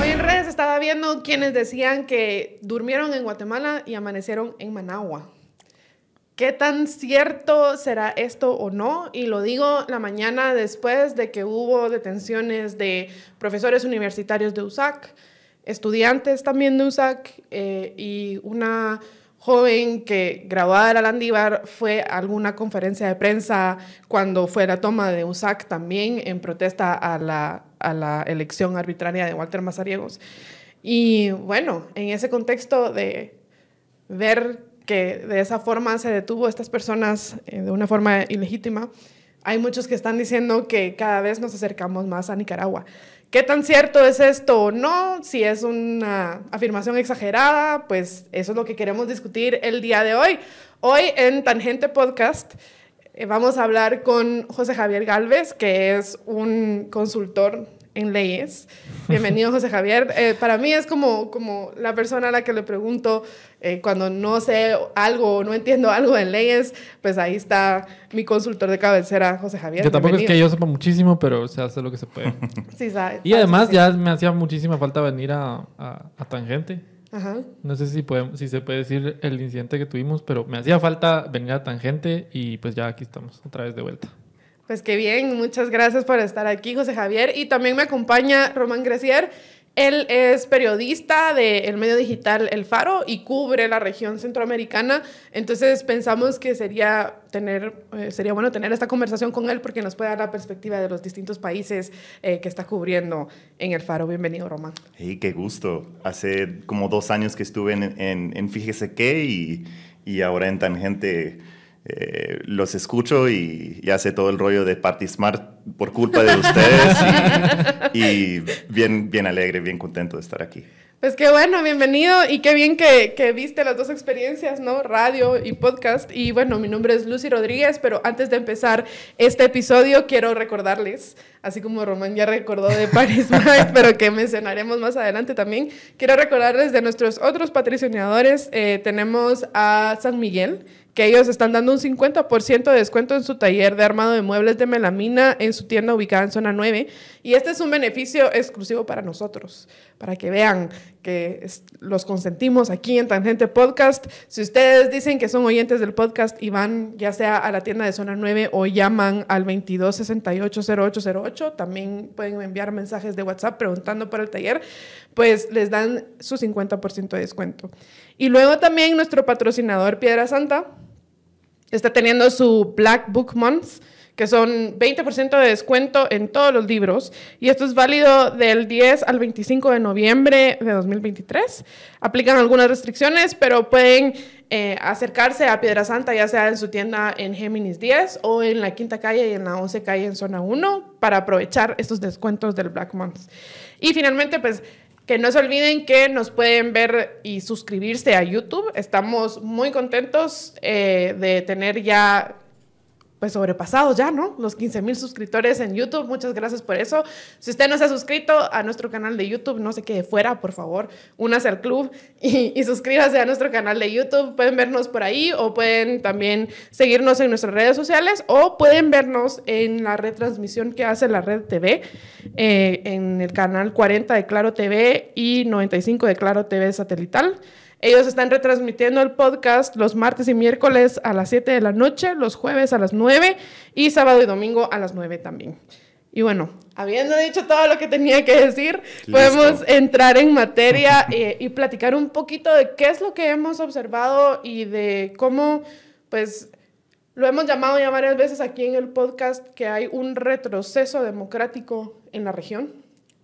Hoy en redes estaba viendo quienes decían que durmieron en Guatemala y amanecieron en Managua. ¿Qué tan cierto será esto o no? Y lo digo la mañana después de que hubo detenciones de profesores universitarios de USAC, estudiantes también de USAC eh, y una joven que graduada de la fue a alguna conferencia de prensa cuando fue la toma de USAC también en protesta a la, a la elección arbitraria de Walter Mazariegos. Y bueno, en ese contexto de ver que de esa forma se detuvo a estas personas eh, de una forma ilegítima, hay muchos que están diciendo que cada vez nos acercamos más a Nicaragua. ¿Qué tan cierto es esto o no? Si es una afirmación exagerada, pues eso es lo que queremos discutir el día de hoy. Hoy en Tangente Podcast eh, vamos a hablar con José Javier Galvez, que es un consultor en leyes. Bienvenido, José Javier. Eh, para mí es como, como la persona a la que le pregunto eh, cuando no sé algo o no entiendo algo en leyes, pues ahí está mi consultor de cabecera, José Javier. Que tampoco es que yo sepa muchísimo, pero se hace lo que se puede. sí, sabe. Y además ya me hacía muchísima falta venir a, a, Tangente. Ajá. No sé si, podemos, si se puede decir el incidente que tuvimos, pero me hacía falta venir a Tangente y pues ya aquí estamos, otra vez de vuelta. Pues qué bien, muchas gracias por estar aquí, José Javier. Y también me acompaña Román Grecier. Él es periodista del medio digital El Faro y cubre la región centroamericana. Entonces pensamos que sería, tener, eh, sería bueno tener esta conversación con él porque nos puede dar la perspectiva de los distintos países eh, que está cubriendo en El Faro. Bienvenido, Román. Hey, qué gusto. Hace como dos años que estuve en, en, Fíjese qué y, y ahora en Tangente eh, los escucho y, ya hace todo el rollo de Party Smart por culpa de ustedes y, bien, bien alegre, bien contento de estar aquí. Pues qué bueno, bienvenido y qué bien que, que, viste las dos experiencias, ¿no? Radio y podcast. Y bueno, mi nombre es Lucy Rodríguez, pero antes de empezar este episodio quiero recordarles, así como Román ya recordó de Paris Smart, pero que mencionaremos más adelante también, quiero recordarles de nuestros otros patrocinadores. Eh, tenemos a San Miguel, que ellos están dando un 50% de descuento en su taller de armado de muebles de melamina en su tienda ubicada en zona 9. Y este es un beneficio exclusivo para nosotros, para que vean que los consentimos aquí en Tangente Podcast. Si ustedes dicen que son oyentes del podcast y van ya sea a la tienda de zona 9 o llaman al 22680808, también pueden enviar mensajes de WhatsApp preguntando por el taller, pues les dan su 50% de descuento. Y luego también nuestro patrocinador Piedra Santa está teniendo su Black Book Month, que son 20% de descuento en todos los libros. Y esto es válido del 10 al 25 de noviembre de 2023. Aplican algunas restricciones, pero pueden eh, acercarse a Piedra Santa, ya sea en su tienda en Géminis 10 o en la quinta calle y en la 11 calle en zona 1, para aprovechar estos descuentos del Black Month. Y finalmente, pues que no se olviden que nos pueden ver y suscribirse a YouTube. Estamos muy contentos eh, de tener ya pues sobrepasados ya, ¿no? Los 15 mil suscriptores en YouTube. Muchas gracias por eso. Si usted no se ha suscrito a nuestro canal de YouTube, no se quede fuera, por favor. Únase al club y, suscríbase a nuestro canal de YouTube. Pueden vernos por ahí o pueden también seguirnos en nuestras redes sociales o pueden vernos en la retransmisión que hace la Red TV eh, en el canal 40 de Claro TV y 95 de Claro TV satelital. Ellos están retransmitiendo el podcast los martes y miércoles a las 7 de la noche, los jueves a las 9 y sábado y domingo a las 9 también. Y bueno, habiendo dicho todo lo que tenía que decir, podemos entrar en materia eh, y platicar un poquito de qué es lo que hemos observado y de cómo, pues, lo hemos llamado ya varias veces aquí en el podcast, que hay un retroceso democrático en la región.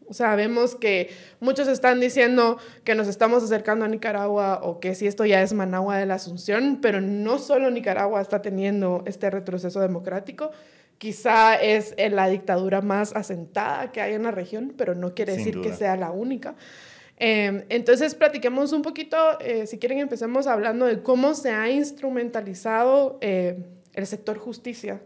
O sea, vemos que muchos están diciendo que nos estamos acercando a Nicaragua o que si esto ya es Managua de la Asunción, pero no solo Nicaragua está teniendo este retroceso democrático, quizá es la dictadura más asentada que hay en la región, pero no quiere decir que sea la única. Em, entonces, platiquemos un poquito, eh, si quieren, empecemos hablando de cómo se ha instrumentalizado eh, el sector justicia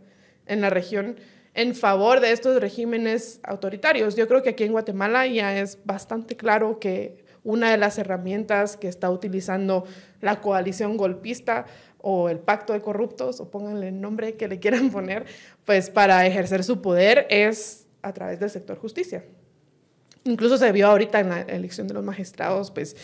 en la región en favor de estos regímenes autoritarios. Yo creo que aquí en Guatemala ya es bastante claro que una de las herramientas que está utilizando la coalición golpista o el pacto de corruptos, o pónganle el nombre que le quieran poner, pues para ejercer su poder es a través del sector justicia. Incluso se vio ahorita en la elección de los magistrados, pues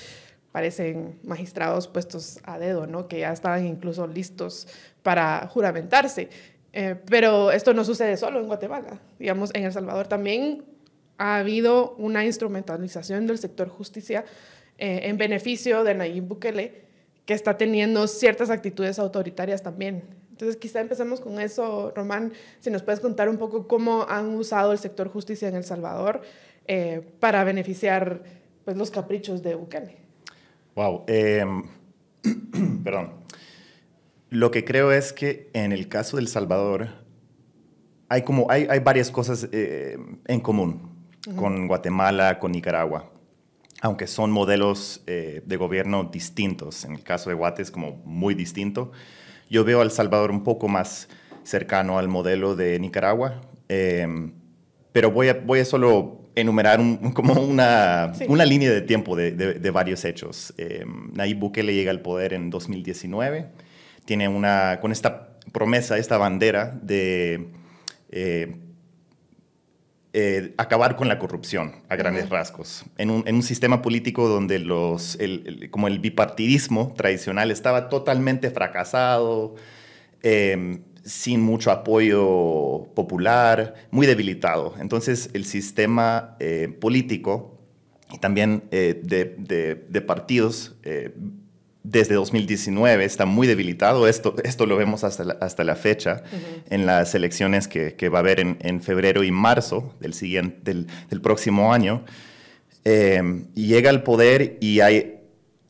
parecen magistrados puestos a dedo, ¿no? Que ya estaban incluso listos para juramentarse. Eh, pero esto no sucede solo en Guatemala. Digamos, en El Salvador también ha habido una instrumentalización del sector justicia eh, en beneficio de Nayib Bukele, que está teniendo ciertas actitudes autoritarias también. Entonces, quizá empecemos con eso, Román, si nos puedes contar un poco cómo han usado el sector justicia en El Salvador eh, para beneficiar pues, los caprichos de Bukele. Wow. Em, perdón. Lo que creo es que en el caso del Salvador hay, como, hay, hay varias cosas eh, en común con Guatemala, con Nicaragua aunque son modelos eh, de gobierno distintos. En el caso de Guate es como muy distinto. Yo veo a El Salvador un poco más cercano al modelo de Nicaragua, em, pero voy a, voy a solo enumerar como una, una línea de tiempo de, de, varios hechos. Eh, Nayib Bukele llega al poder en 2019, tiene una, con esta promesa, esta bandera de eh, eh, acabar con la corrupción a grandes rasgos. En un, en un, sistema político donde los, el, como el bipartidismo tradicional estaba totalmente fracasado, em, sin mucho apoyo popular, muy debilitado. Entonces el sistema eh, político y también de, de, de, partidos desde 2019 está muy debilitado. Esto, esto lo vemos hasta la, hasta la fecha en las elecciones que, que, va a haber en, febrero y marzo del, siguiente, del, próximo año. Eh, y llega al poder y hay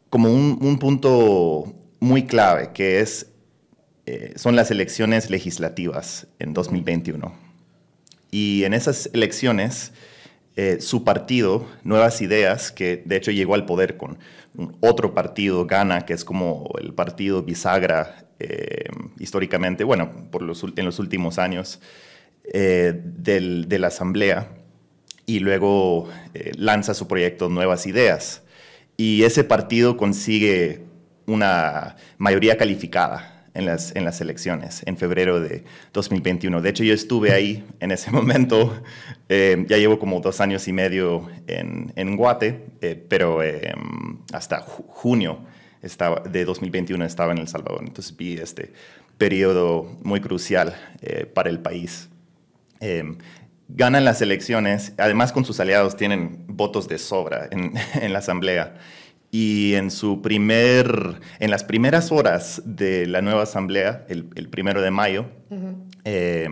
como un, un punto muy clave que es, eh, son las elecciones legislativas en 2021. Y en esas elecciones, eh, su partido, Nuevas Ideas, que de hecho llegó al poder con otro partido gana, que es como el partido bisagra eh, históricamente, bueno, por los, en los últimos años eh, del, de la Asamblea, y luego eh, lanza su proyecto Nuevas Ideas. Y ese partido consigue una mayoría calificada en las, en las elecciones en febrero de 2021. De hecho, yo estuve ahí en ese momento. Eh, ya llevo como dos años y medio en, en Guate, eh, pero eh, hasta junio estaba, de 2021 estaba en El Salvador. Entonces vi este periodo muy crucial para el país. ganan las elecciones, además con sus aliados tienen votos de sobra en, en la asamblea y en, su primer, en las primeras horas de la nueva asamblea, el, primero de mayo, eh,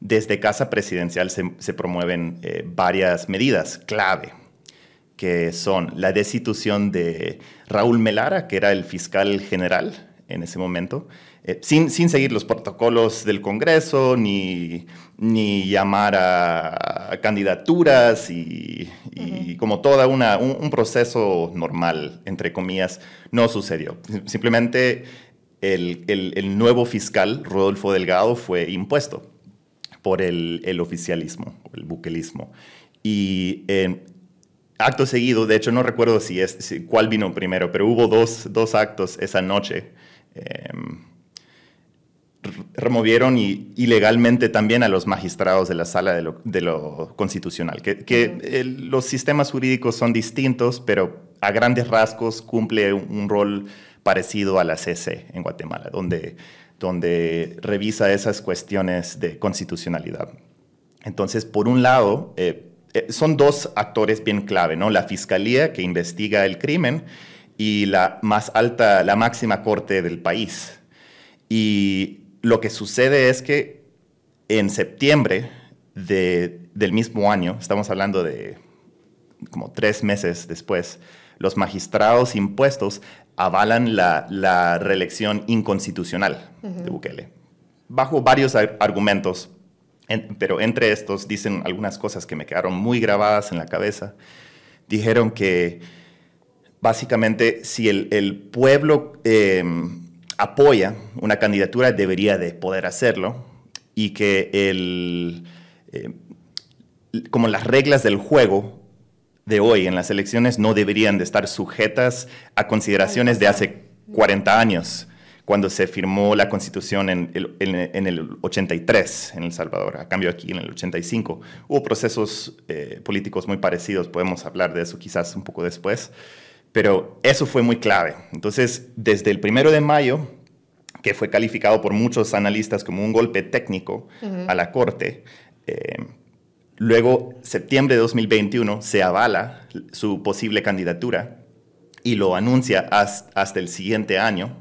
desde Casa Presidencial se, promueven eh, varias medidas clave, que son la destitución de Raúl Melara, que era el fiscal general en ese momento, eh, sin, sin, seguir los protocolos del Congreso, ni, ni llamar a, candidaturas y, como todo una, un, proceso normal, entre comillas, no sucedió. Simplemente el, el, nuevo fiscal, Rodolfo Delgado, fue impuesto por el, el oficialismo, el buquelismo. Y en acto seguido, de hecho no recuerdo si es, cuál vino primero, pero hubo dos, dos actos esa noche. Em, removieron y, ilegalmente también a los magistrados de la sala de lo, constitucional, que, los sistemas jurídicos son distintos, pero a grandes rasgos cumple un, rol parecido a la CC en Guatemala, donde, donde revisa esas cuestiones de constitucionalidad. Entonces, por un lado, eh, eh, son dos actores bien clave, ¿no? La fiscalía que investiga el crimen y la más alta, la máxima corte del país. Y lo que sucede es que en septiembre del mismo año, estamos hablando de como tres meses después, los magistrados impuestos avalan la, reelección inconstitucional de Bukele, bajo varios argumentos, pero entre estos dicen algunas cosas que me quedaron muy grabadas en la cabeza. Dijeron que básicamente si el, pueblo... Em, apoya una candidatura debería de poder hacerlo y que el, eh, como las reglas del juego de hoy en las elecciones no deberían de estar sujetas a consideraciones de hace 40 años, cuando se firmó la constitución en el, en, el 83 en El Salvador, a cambio aquí en el 85. Hubo procesos eh, políticos muy parecidos, podemos hablar de eso quizás un poco después, pero eso fue muy clave. Entonces, desde el primero de mayo, que fue calificado por muchos analistas como un golpe técnico a la Corte, eh, luego, septiembre de 2021, se avala su posible candidatura y lo anuncia hasta el siguiente año,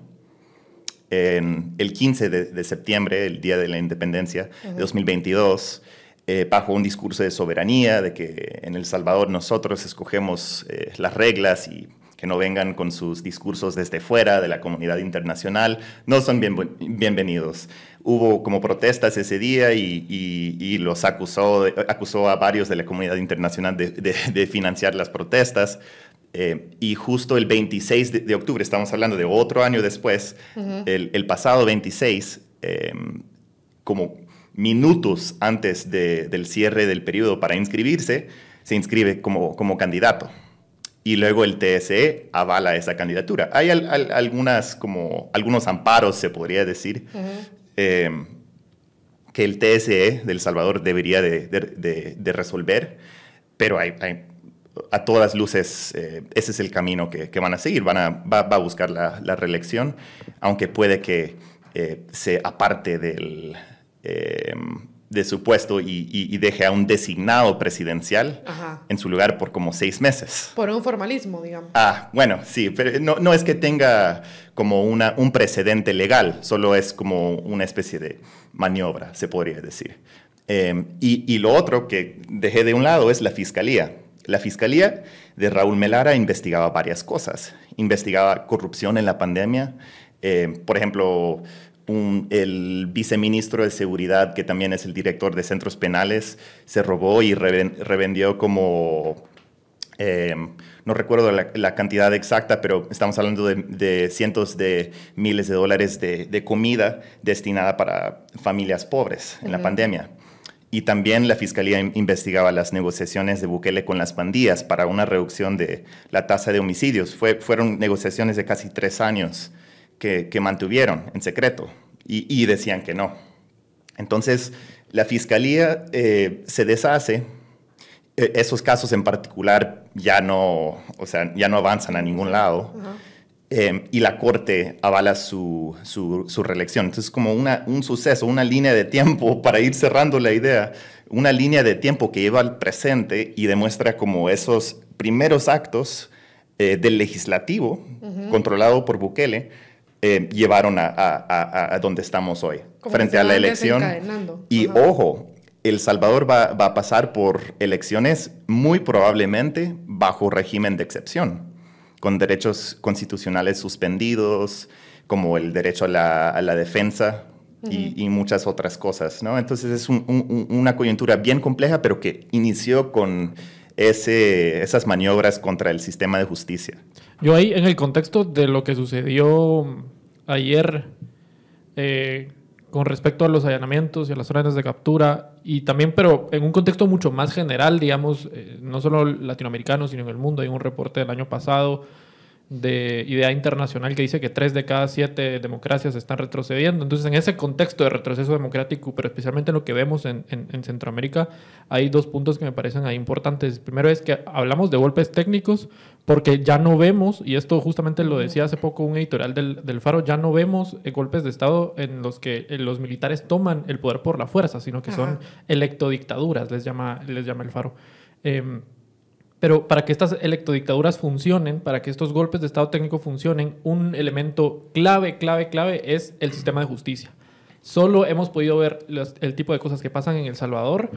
el 15 de, septiembre, el día de la independencia de 2022, eh, bajo un discurso de soberanía, de que en El Salvador nosotros escogemos eh, las reglas y que no vengan con sus discursos desde fuera de la comunidad internacional, no son bienvenidos. Hubo como protestas ese día y, los acusó, acusó a varios de la comunidad internacional de financiar las protestas. Eh, y justo el 26 de, octubre, estamos hablando de otro año después, el, pasado 26, em, como minutos antes del cierre del periodo para inscribirse, se inscribe como, como candidato. Y luego el TSE avala esa candidatura. Hay algunas, como, algunos amparos, se podría decir, em, que el TSE del Salvador debería de, resolver, pero hay, hay a todas luces eh, ese es el camino que, van a seguir. Van a, va, a buscar la, reelección, aunque puede que eh, se aparte del, eh, de su puesto y, deje a un designado presidencial en su lugar por como seis meses. Por un formalismo, digamos. Ah, bueno, sí, pero no, no es que tenga como una, un precedente legal, solo es como una especie de maniobra, se podría decir. y, y lo otro que dejé de un lado es la fiscalía la Fiscalía de Raúl Melara investigaba varias cosas. Investigaba corrupción en la pandemia. Eh, por ejemplo, el viceministro de Seguridad, que también es el director de centros penales, se robó y revendió como, eh, no recuerdo la, cantidad exacta, pero estamos hablando de, cientos de miles de dólares de, comida destinada para familias pobres en la pandemia. Y también la Fiscalía investigaba las negociaciones de Bukele con las pandillas para una reducción de la tasa de homicidios. Fue, fueron negociaciones de casi tres años que, mantuvieron en secreto y, decían que no. Entonces, la Fiscalía eh, se deshace. E, esos casos en particular ya no, o sea, ya no avanzan a ningún lado. Em, y la Corte avala su, su, reelección. Entonces, como una, un suceso, una línea de tiempo para ir cerrando la idea, una línea de tiempo que lleva al presente y demuestra como esos primeros actos eh, del legislativo, controlado por Bukele, eh, llevaron a, a, a, donde estamos hoy, frente a la elección. Y ojo, El Salvador va, va a pasar por elecciones muy probablemente bajo régimen de excepción con derechos constitucionales suspendidos, como el derecho a la, defensa y, muchas otras cosas, ¿no? Entonces es una coyuntura bien compleja, pero que inició con ese, esas maniobras contra el sistema de justicia. Yo ahí, en el contexto de lo que sucedió ayer, eh, con respecto a los allanamientos y a las órdenes de captura, y también, pero en un contexto mucho más general, digamos, eh, no solo latinoamericano, sino en el mundo. Hay un reporte del año pasado de idea internacional que dice que tres de cada siete democracias están retrocediendo. Entonces, en ese contexto de retroceso democrático, pero especialmente en lo que vemos en, en, Centroamérica, hay dos puntos que me parecen ahí importantes. Primero es que hablamos de golpes técnicos porque ya no vemos, y esto justamente lo decía hace poco un editorial del, del Faro, ya no vemos eh, golpes de Estado en los que eh, los militares toman el poder por la fuerza, sino que son electodictaduras, les llama, les llama el Faro. Eh, pero para que estas electrodictaduras funcionen, para que estos golpes de Estado técnico funcionen, un elemento clave, clave, clave es el sistema de justicia. Solo hemos podido ver el tipo de cosas que pasan en El Salvador,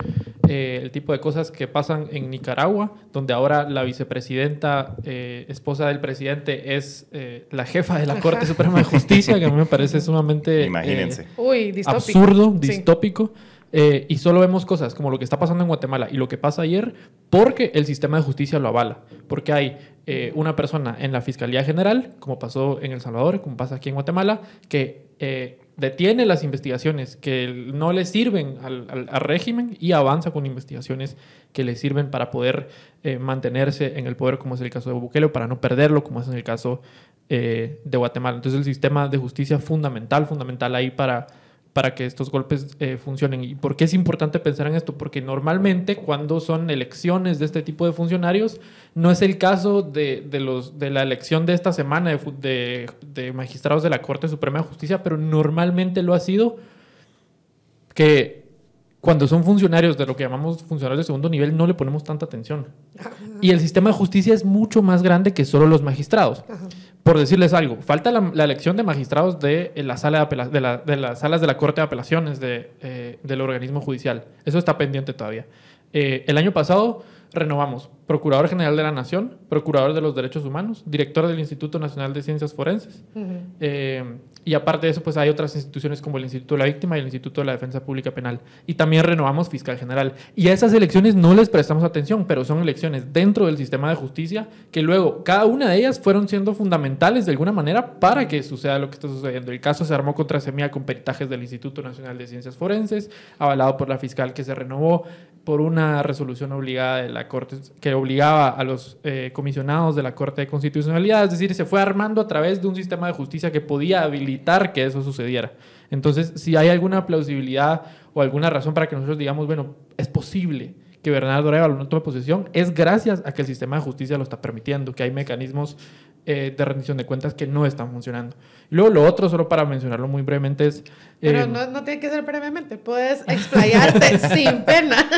eh, el tipo de cosas que pasan en Nicaragua, donde ahora la vicepresidenta, eh, esposa del presidente, es eh, la jefa de la Corte Suprema de Justicia, que a mí me parece sumamente Imagínense. absurdo, distópico. Eh, y solo vemos cosas como lo que está pasando en Guatemala y lo que pasa ayer porque el sistema de justicia lo avala. Porque hay eh, una persona en la Fiscalía General, como pasó en El Salvador, como pasa aquí en Guatemala, que eh, detiene las investigaciones que no le sirven al, régimen y avanza con investigaciones que le sirven para poder eh, mantenerse en el poder, como es el caso de Bukele, para no perderlo, como es en el caso eh, de Guatemala. Entonces el sistema de justicia fundamental, fundamental ahí para para que estos golpes eh, funcionen. ¿Y por qué es importante pensar en esto? Porque normalmente cuando son elecciones de este tipo de funcionarios, no es el caso de, de los, de la elección de esta semana de, de, magistrados de la Corte Suprema de Justicia, pero normalmente lo ha sido que cuando son funcionarios de lo que llamamos funcionarios de segundo nivel, no le ponemos tanta atención. Y el sistema de justicia es mucho más grande que solo los magistrados. Por decirles algo, falta la, elección de magistrados de, la sala de, las salas de la Corte de Apelaciones eh, del organismo judicial. Eso está pendiente todavía. Eh, el año pasado renovamos Procurador General de la Nación, Procurador de los Derechos Humanos, Director del Instituto Nacional de Ciencias Forenses. Eh, y aparte de eso, pues hay otras instituciones como el Instituto de la Víctima y el Instituto de la Defensa Pública Penal. Y también renovamos Fiscal General. Y a esas elecciones no les prestamos atención, pero son elecciones dentro del sistema de justicia que luego cada una de ellas fueron siendo fundamentales de alguna manera para que suceda lo que está sucediendo. El caso se armó contra Semilla con peritajes del Instituto Nacional de Ciencias Forenses, avalado por la fiscal que se renovó por una resolución obligada de la Corte que obligaba a los eh, comisionados de la Corte de Constitucionalidad, es decir, se fue armando a través de un sistema de justicia que podía habilitar que eso sucediera. Entonces, si hay alguna plausibilidad o alguna razón para que nosotros digamos, bueno, es posible que Bernardo Arevalo no tome posesión, es gracias a que el sistema de justicia lo está permitiendo, que hay mecanismos eh, de rendición de cuentas que no están funcionando. Y luego lo otro, solo para mencionarlo muy brevemente, es... Pero eh, no, no, tiene que ser brevemente, puedes explayarte sin pena.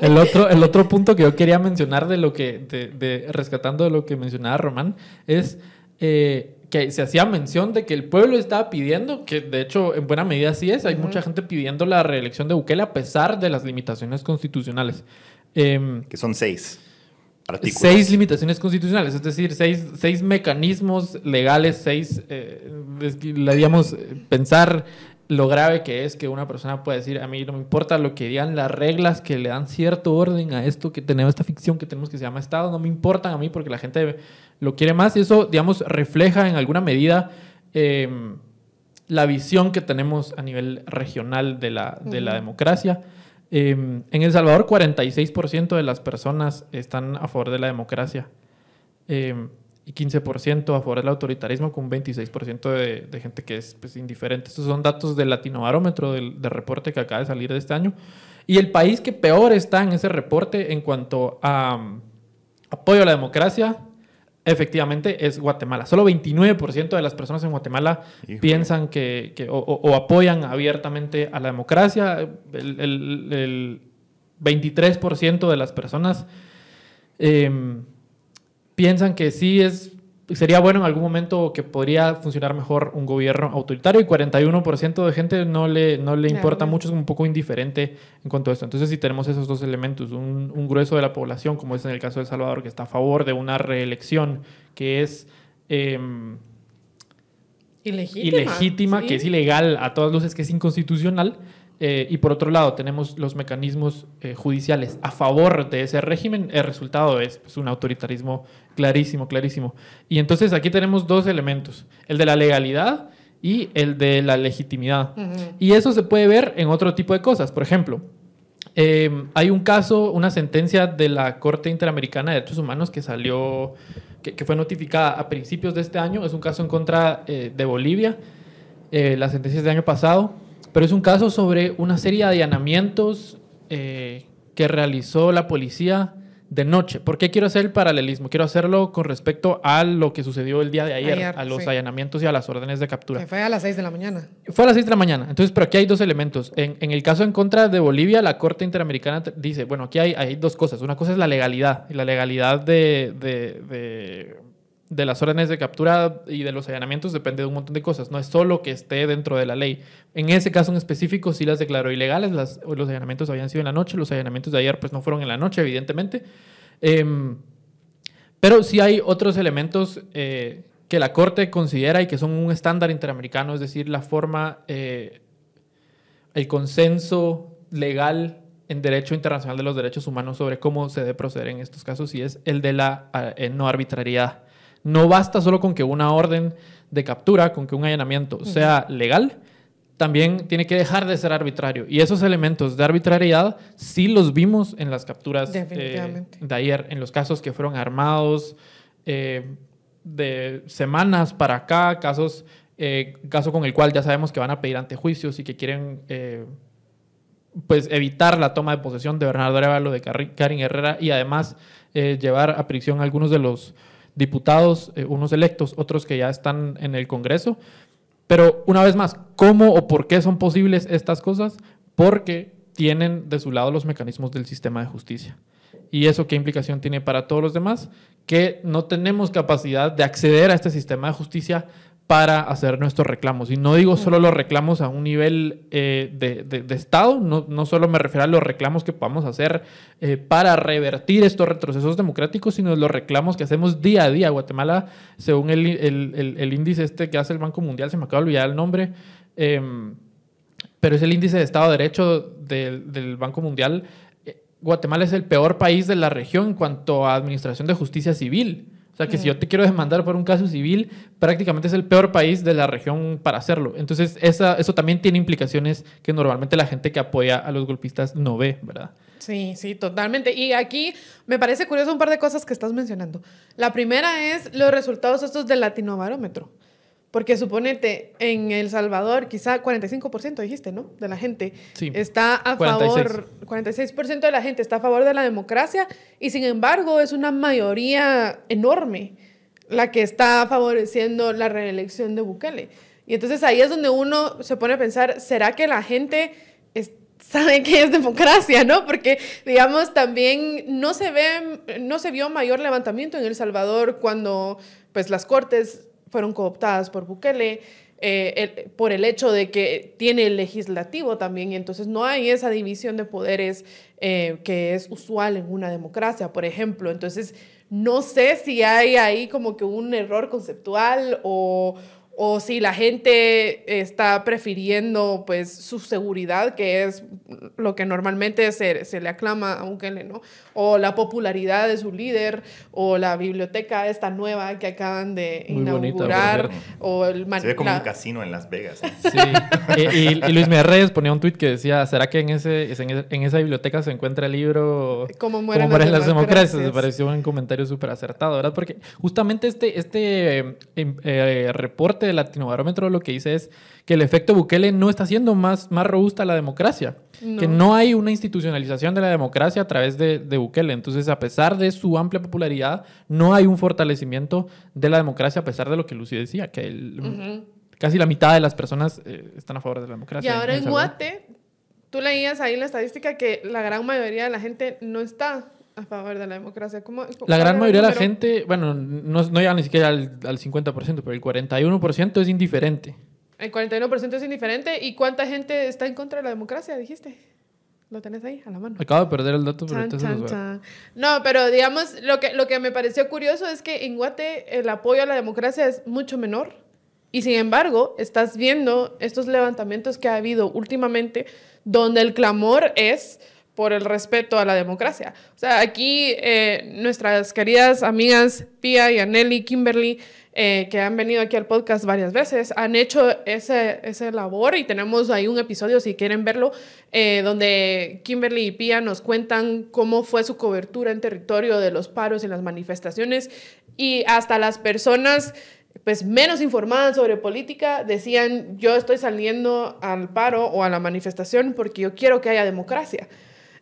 el, otro, el otro punto que yo quería mencionar de lo que, de, rescatando de lo que mencionaba Román, es... Eh, que se hacía mención de que el pueblo estaba pidiendo, que de hecho en buena medida sí es, hay mucha gente pidiendo la reelección de Bukele a pesar de las limitaciones constitucionales. Em, que son seis. Seis limitaciones constitucionales, es decir, seis, seis mecanismos legales, seis, eh, digamos, pensar lo grave que es que una persona pueda decir, a mí no me importa lo que digan las reglas que le dan cierto orden a esto que tenemos, esta ficción que tenemos que se llama Estado, no me importan a mí porque la gente lo quiere más y eso, digamos, refleja en alguna medida em, la visión que tenemos a nivel regional de la, de la democracia. Em, en El Salvador, 46% de las personas están a favor de la democracia em, y 15% a favor del autoritarismo, con 26% de, de, gente que es pues, indiferente. Estos son datos del Latinobarómetro, del, del, reporte que acaba de salir de este año. Y el país que peor está en ese reporte en cuanto a um, apoyo a la democracia efectivamente es Guatemala. Solo 29% de las personas en Guatemala piensan que, o, apoyan abiertamente a la democracia. El, 23% de las personas em, piensan que sí es sería bueno en algún momento que podría funcionar mejor un gobierno autoritario y 41% de gente no le, no le importa mucho, es un poco indiferente en cuanto a esto. Entonces, si tenemos esos dos elementos, un, grueso de la población, como es en el caso de El Salvador, que está a favor de una reelección que es... Em, ilegítima, que es ilegal a todas luces, que es inconstitucional, eh, y por otro lado, tenemos los mecanismos eh, judiciales a favor de ese régimen. El resultado es pues, un autoritarismo clarísimo, clarísimo. Y entonces aquí tenemos dos elementos, el de la legalidad y el de la legitimidad. Y eso se puede ver en otro tipo de cosas. Por ejemplo, em, hay un caso, una sentencia de la Corte Interamericana de Derechos Humanos que salió, que, fue notificada a principios de este año. Es un caso en contra eh, de Bolivia. la sentencia es del año pasado pero es un caso sobre una serie de allanamientos eh, que realizó la policía de noche. ¿Por qué quiero hacer el paralelismo? Quiero hacerlo con respecto a lo que sucedió el día de ayer, a los allanamientos y a las órdenes de captura. Que fue a las 6 de la mañana. Fue a las 6 de la mañana. Entonces, pero aquí hay dos elementos. En, el caso en contra de Bolivia, la Corte Interamericana dice, bueno, aquí hay, hay dos cosas. Una cosa es la legalidad, y la legalidad de de las órdenes de captura y de los allanamientos depende de un montón de cosas. No es solo que esté dentro de la ley. En ese caso en específico sí las declaró ilegales. Los allanamientos habían sido en la noche. Los allanamientos de ayer pues no fueron en la noche, evidentemente. Em, pero sí hay otros elementos eh, que la Corte considera y que son un estándar interamericano, es decir, la forma, eh, el consenso legal en derecho internacional de los derechos humanos sobre cómo se debe proceder en estos casos y es el de la eh, no arbitrariedad. No basta solo con que una orden de captura, con que un allanamiento sea legal, también tiene que dejar de ser arbitrario. Y esos elementos de arbitrariedad sí los vimos en las capturas eh, de ayer, en los casos que fueron armados eh, de semanas para acá, casos, eh, caso con el cual ya sabemos que van a pedir antejuicios y que quieren pues evitar la toma de posesión de Bernardo Arevalo, de Karin Herrera y además llevar a prisión a algunos de los diputados, unos electos, otros que ya están en el Congreso. Pero una vez más, ¿cómo o por qué son posibles estas cosas? Porque tienen de su lado los mecanismos del sistema de justicia. ¿Y eso qué implicación tiene para todos los demás? Que no tenemos capacidad de acceder a este sistema de justicia para hacer nuestros reclamos. Y no digo solo los reclamos a un nivel eh, de, Estado, no, no, solo me refiero a los reclamos que podamos hacer eh, para revertir estos retrocesos democráticos, sino los reclamos que hacemos día a día. Guatemala, según el, el, el, índice este que hace el Banco Mundial, se me acaba de olvidar el nombre, em, pero es el índice de Estado de Derecho del, del Banco Mundial. Eh, Guatemala es el peor país de la región en cuanto a administración de justicia civil. O sea, que si yo te quiero demandar por un caso civil, prácticamente es el peor país de la región para hacerlo. Entonces, esa, eso también tiene implicaciones que normalmente la gente que apoya a los golpistas no ve, ¿verdad? Sí, sí, totalmente. Y aquí me parece curioso un par de cosas que estás mencionando. La primera es los resultados estos del latinobarómetro. Porque suponete, en El Salvador, quizá 45% dijiste, ¿no? De la gente está a favor, 46% de la gente está a favor de la democracia y sin embargo es una mayoría enorme la que está favoreciendo la reelección de Bukele. Y entonces ahí es donde uno se pone a pensar, ¿será que la gente sabe qué es democracia, no? Porque, digamos, también no se ve, no se vio mayor levantamiento en El Salvador cuando, pues, las cortes fueron cooptadas por Bukele, eh, por el hecho de que tiene el legislativo también, y entonces no hay esa división de poderes eh, que es usual en una democracia, por ejemplo. Entonces, no sé si hay ahí como que un error conceptual o, o si la gente está prefiriendo pues su seguridad, que es lo que normalmente se, se le aclama a Bukele, ¿no? O la popularidad de su líder, o la biblioteca esta nueva que acaban de inaugurar, o el... Se ve como un casino en Las Vegas. ¿eh? Sí, y, Luis Miguel ponía un tuit que decía, ¿será que en, ese, en, esa biblioteca se encuentra el libro ¿Cómo mueren, las, democracias? Me pareció un comentario súper acertado, ¿verdad? Porque justamente este, este em, eh, reporte de Latinobarómetro lo que dice es que el efecto Bukele no está haciendo más, más robusta la democracia, que no hay una institucionalización de la democracia a través de, de, Bukele. Entonces, a pesar de su amplia popularidad, no hay un fortalecimiento de la democracia, a pesar de lo que Lucy decía, que casi la mitad de las personas eh, están a favor de la democracia. Y ahora en Guate, tú leías ahí la estadística que la gran mayoría de la gente no está a favor de la democracia. la gran mayoría de la gente, bueno, no, no llega ni siquiera al, al 50%, pero el 41% es indiferente. El 41% es indiferente. ¿Y cuánta gente está en contra de la democracia, dijiste? Lo tenés ahí a la mano. Acabo de perder el dato, pero No, pero digamos, lo que, lo que me pareció curioso es que en Guate el apoyo a la democracia es mucho menor. Y sin embargo, estás viendo estos levantamientos que ha habido últimamente, donde el clamor es por el respeto a la democracia. O sea, aquí eh, nuestras queridas amigas Pia y Anneli, Kimberly, eh, que han venido aquí al podcast varias veces, han hecho ese, ese labor y tenemos ahí un episodio, si quieren verlo, eh, donde Kimberly y Pia nos cuentan cómo fue su cobertura en territorio de los paros y las manifestaciones y hasta las personas pues menos informadas sobre política decían yo estoy saliendo al paro o a la manifestación porque yo quiero que haya democracia.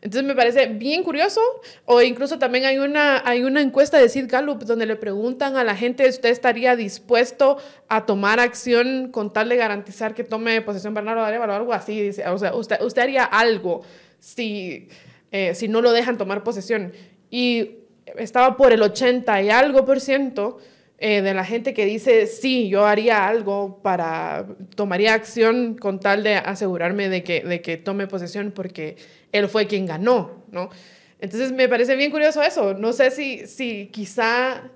Entonces me parece bien curioso, o incluso también hay una, hay una encuesta de Sid Gallup donde le preguntan a la gente, ¿usted estaría dispuesto a tomar acción con tal de garantizar que tome posesión Bernardo Arevalo o algo así? O sea, usted, usted haría algo si, eh, si no lo dejan tomar posesión. Y estaba por el 80 y algo por ciento eh, de la gente que dice, sí, yo haría algo para, tomaría acción con tal de asegurarme de que, de que tome posesión porque él fue quien ganó, ¿no? Entonces me parece bien curioso eso. No sé si, si quizá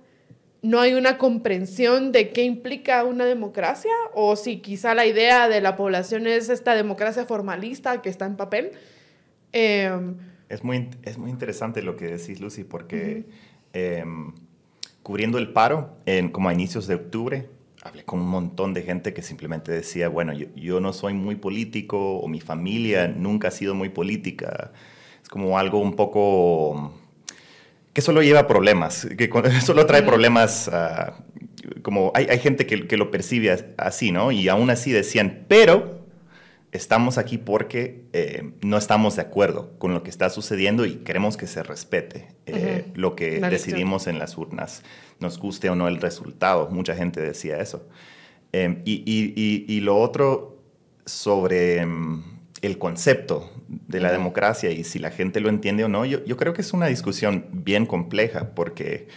no hay una comprensión de qué implica una democracia o si quizá la idea de la población es esta democracia formalista que está en papel. Em, es, muy, es muy interesante lo que decís, Lucy, porque cubriendo el paro, en, como a inicios de octubre, hablé con un montón de gente que simplemente decía, bueno, yo, yo, no soy muy político o mi familia nunca ha sido muy política. Es como algo un poco que solo lleva problemas, que solo trae problemas, uh, como hay, hay gente que, que, lo percibe así, ¿no? Y aún así decían, pero estamos aquí porque eh, no estamos de acuerdo con lo que está sucediendo y queremos que se respete eh, lo que decidimos en las urnas, nos guste o no el resultado. Mucha gente decía eso. Eh, y, y, y, lo otro sobre um, el concepto de la democracia y si la gente lo entiende o no, yo, yo creo que es una discusión bien compleja porque,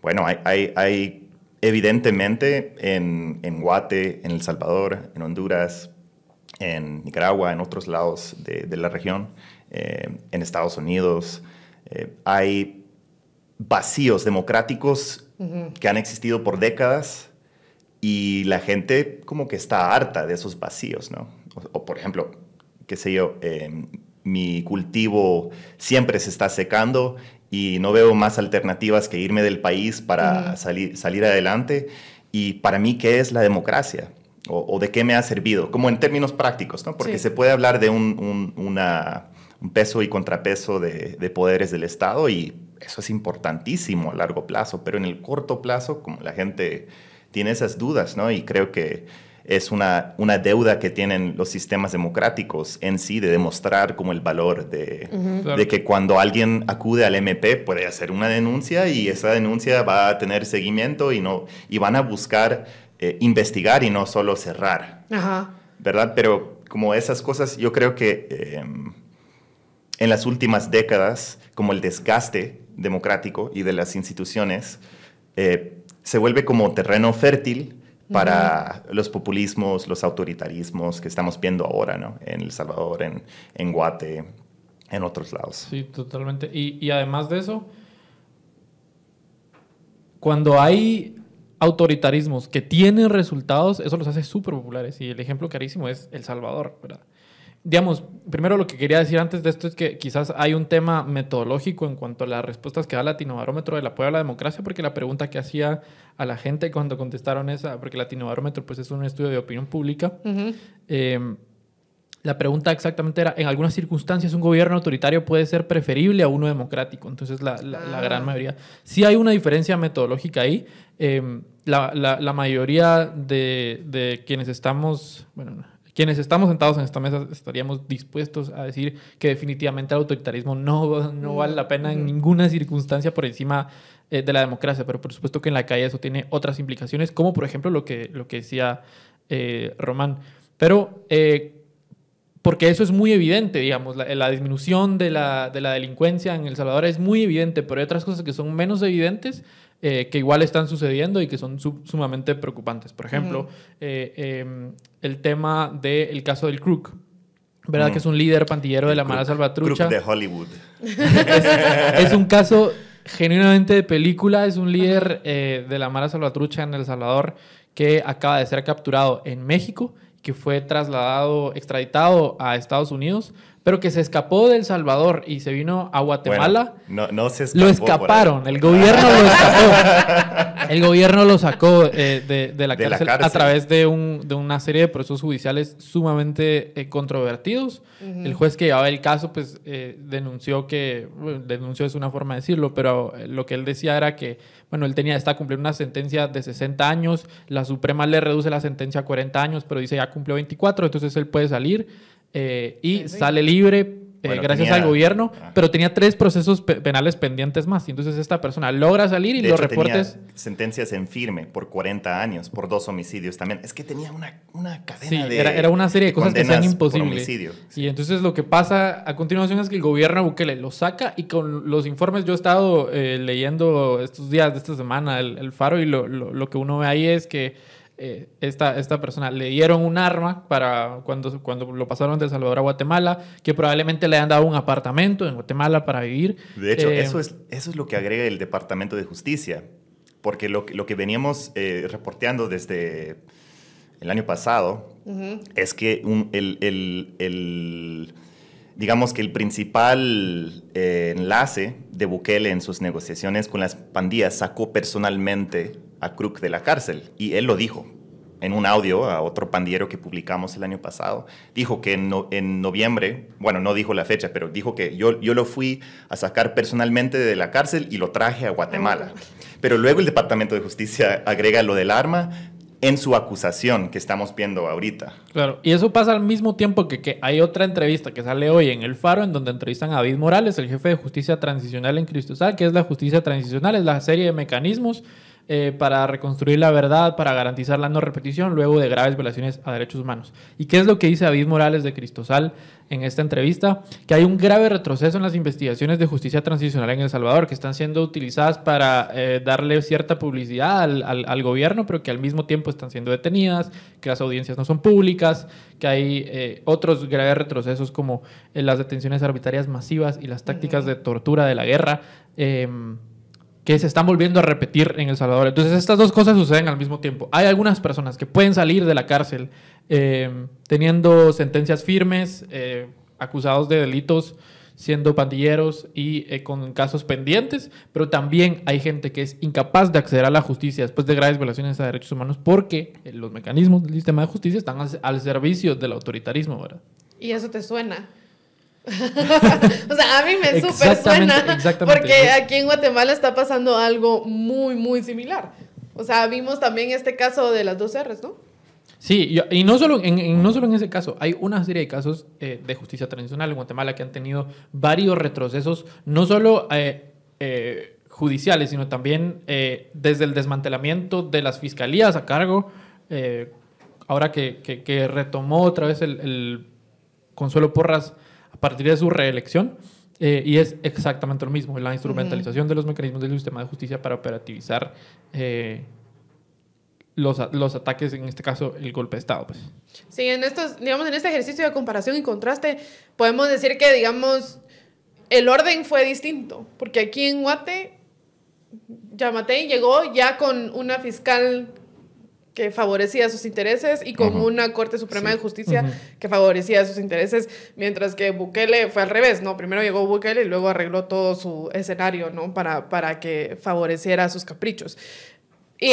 bueno, hay, hay, hay evidentemente en, en Guate, en El Salvador, en Honduras, en Nicaragua, en otros lados de, la región, eh, en Estados Unidos. Eh, hay vacíos democráticos que han existido por décadas y la gente como que está harta de esos vacíos, ¿no? O, por ejemplo, qué sé yo, eh, mi cultivo siempre se está secando y no veo más alternativas que irme del país para salir, salir adelante. Y para mí, ¿qué es la democracia? O, de qué me ha servido, como en términos prácticos, ¿no? Porque se puede hablar de un, una, un peso y contrapeso de, de, poderes del Estado y eso es importantísimo a largo plazo, pero en el corto plazo, como la gente tiene esas dudas, ¿no? Y creo que es una, una deuda que tienen los sistemas democráticos en sí de demostrar como el valor de, de que cuando alguien acude al MP puede hacer una denuncia y esa denuncia va a tener seguimiento y, no, y van a buscar eh, investigar y no solo cerrar. ¿Verdad? Pero como esas cosas, yo creo que em, en las últimas décadas, como el desgaste democrático y de las instituciones, eh, se vuelve como terreno fértil para los populismos, los autoritarismos que estamos viendo ahora, ¿no? En El Salvador, en, en Guate, en otros lados. Sí, totalmente. Y, y además de eso, cuando hay autoritarismos que tienen resultados, eso los hace súper populares. Y el ejemplo carísimo es El Salvador, ¿verdad? Digamos, primero lo que quería decir antes de esto es que quizás hay un tema metodológico en cuanto a las respuestas que da Latinobarómetro del apoyo a la democracia, porque la pregunta que hacía a la gente cuando contestaron esa, porque Latinobarómetro pues es un estudio de opinión pública, la pregunta exactamente era, en algunas circunstancias un gobierno autoritario puede ser preferible a uno democrático. Entonces la, la, gran ah. mayoría. Sí hay una diferencia metodológica ahí. Em, la, la, mayoría de, de, quienes estamos, bueno, quienes estamos sentados en esta mesa estaríamos dispuestos a decir que definitivamente el autoritarismo no, no vale la pena en ninguna circunstancia por encima eh, de la democracia, pero por supuesto que en la calle eso tiene otras implicaciones, como por ejemplo lo que, lo que decía eh, Román. Pero eh, porque eso es muy evidente, digamos, la, disminución de la, de la, delincuencia en El Salvador es muy evidente, pero hay otras cosas que son menos evidentes eh, que igual están sucediendo y que son sumamente preocupantes. Por ejemplo, eh, em, el tema del caso del Crook. ¿Verdad? Que es un líder pantillero de la Mara Salvatrucha. Crook de Hollywood. es, un caso genuinamente de película. Es un líder eh, de la Mara Salvatrucha en El Salvador que acaba de ser capturado en México que fue trasladado, extraditado a Estados Unidos, pero que se escapó de El Salvador y se vino a Guatemala. no, no se escapó Lo escaparon, el gobierno lo escapó. El gobierno lo sacó eh, de, la, cárcel a través de, un, de, una serie de procesos judiciales sumamente eh, controvertidos. El juez que llevaba el caso, pues, eh, denunció que, denunció es una forma de decirlo, pero lo que él decía era que bueno, él tenía, está cumpliendo una sentencia de 60 años, la Suprema le reduce la sentencia a 40 años, pero dice ya cumplió 24, entonces él puede salir eh, y sale libre eh, gracias al gobierno, pero tenía tres procesos penales pendientes más. Y entonces esta persona logra salir y los reportes... sentencias en firme por 40 años, por dos homicidios también. Es que tenía una, una cadena sí, de... Era, era una serie de cosas que sean imposibles. Y entonces lo que pasa a continuación es que el gobierno Bukele lo saca y con los informes, yo he estado eh, leyendo estos días de esta semana el, el Faro y lo, lo, lo que uno ve ahí es que eh, esta, esta persona le dieron un arma para cuando, cuando lo pasaron de El Salvador a Guatemala, que probablemente le han dado un apartamento en Guatemala para vivir. De hecho, eh, eso, es, eso es lo que agrega el Departamento de Justicia, porque lo, lo que veníamos eh, reporteando desde el año pasado es que el, el, el, digamos que el principal enlace de Bukele en sus negociaciones con las pandillas sacó personalmente a Crook de la cárcel y él lo dijo. en un audio a otro pandillero que publicamos el año pasado. Dijo que en, en, noviembre, bueno, no dijo la fecha, pero dijo que yo, yo lo fui a sacar personalmente de la cárcel y lo traje a Guatemala. Ah, pero luego el Departamento de Justicia agrega lo del arma en su acusación que estamos viendo ahorita. Claro, y eso pasa al mismo tiempo que, que hay otra entrevista que sale hoy en El Faro, en donde entrevistan a David Morales, el jefe de justicia transicional en Cristosal, que es la justicia transicional, es la serie de mecanismos eh, para reconstruir la verdad, para garantizar la no repetición luego de graves violaciones a derechos humanos. ¿Y qué es lo que dice David Morales de Cristosal en esta entrevista? Que hay un grave retroceso en las investigaciones de justicia transicional en El Salvador, que están siendo utilizadas para eh, darle cierta publicidad al, al, gobierno, pero que al mismo tiempo están siendo detenidas, que las audiencias no son públicas, que hay eh, otros graves retrocesos como las detenciones arbitrarias masivas y las tácticas de tortura de la guerra. Que se están volviendo a repetir en El Salvador. Entonces estas dos cosas suceden al mismo tiempo. Hay algunas personas que pueden salir de la cárcel eh, teniendo sentencias firmes, eh, acusados de delitos, siendo pandilleros y eh, con casos pendientes, pero también hay gente que es incapaz de acceder a la justicia después de graves violaciones a derechos humanos porque los mecanismos del sistema de justicia están al, al servicio del autoritarismo, ¿verdad? ¿Y eso te suena? o sea, a mí me súper suena. Porque aquí en Guatemala está pasando algo muy, muy similar. O sea, vimos también este caso de las dos R's, ¿no? Sí, y no solo en, no solo en ese caso, hay una serie de casos eh, de justicia tradicional en Guatemala que han tenido varios retrocesos, no solo eh, eh, judiciales, sino también desde el desmantelamiento de las fiscalías a cargo, ahora que, que, retomó otra vez el, el Consuelo Porras partir de su reelección. Eh, y es exactamente lo mismo, la instrumentalización de los mecanismos del sistema de justicia para operativizar eh, los, los, ataques, en este caso el golpe de Estado. Pues. Sí, en, estos, digamos, en este ejercicio de comparación y contraste, podemos decir que, digamos, el orden fue distinto, porque aquí en Guate, Yamatei llegó ya con una fiscal que favorecía sus intereses y con una Corte Suprema de Justicia que favorecía sus intereses, mientras que Bukele fue al revés, ¿no? Primero llegó Bukele y luego arregló todo su escenario, ¿no? Para, para que favoreciera sus caprichos. Y,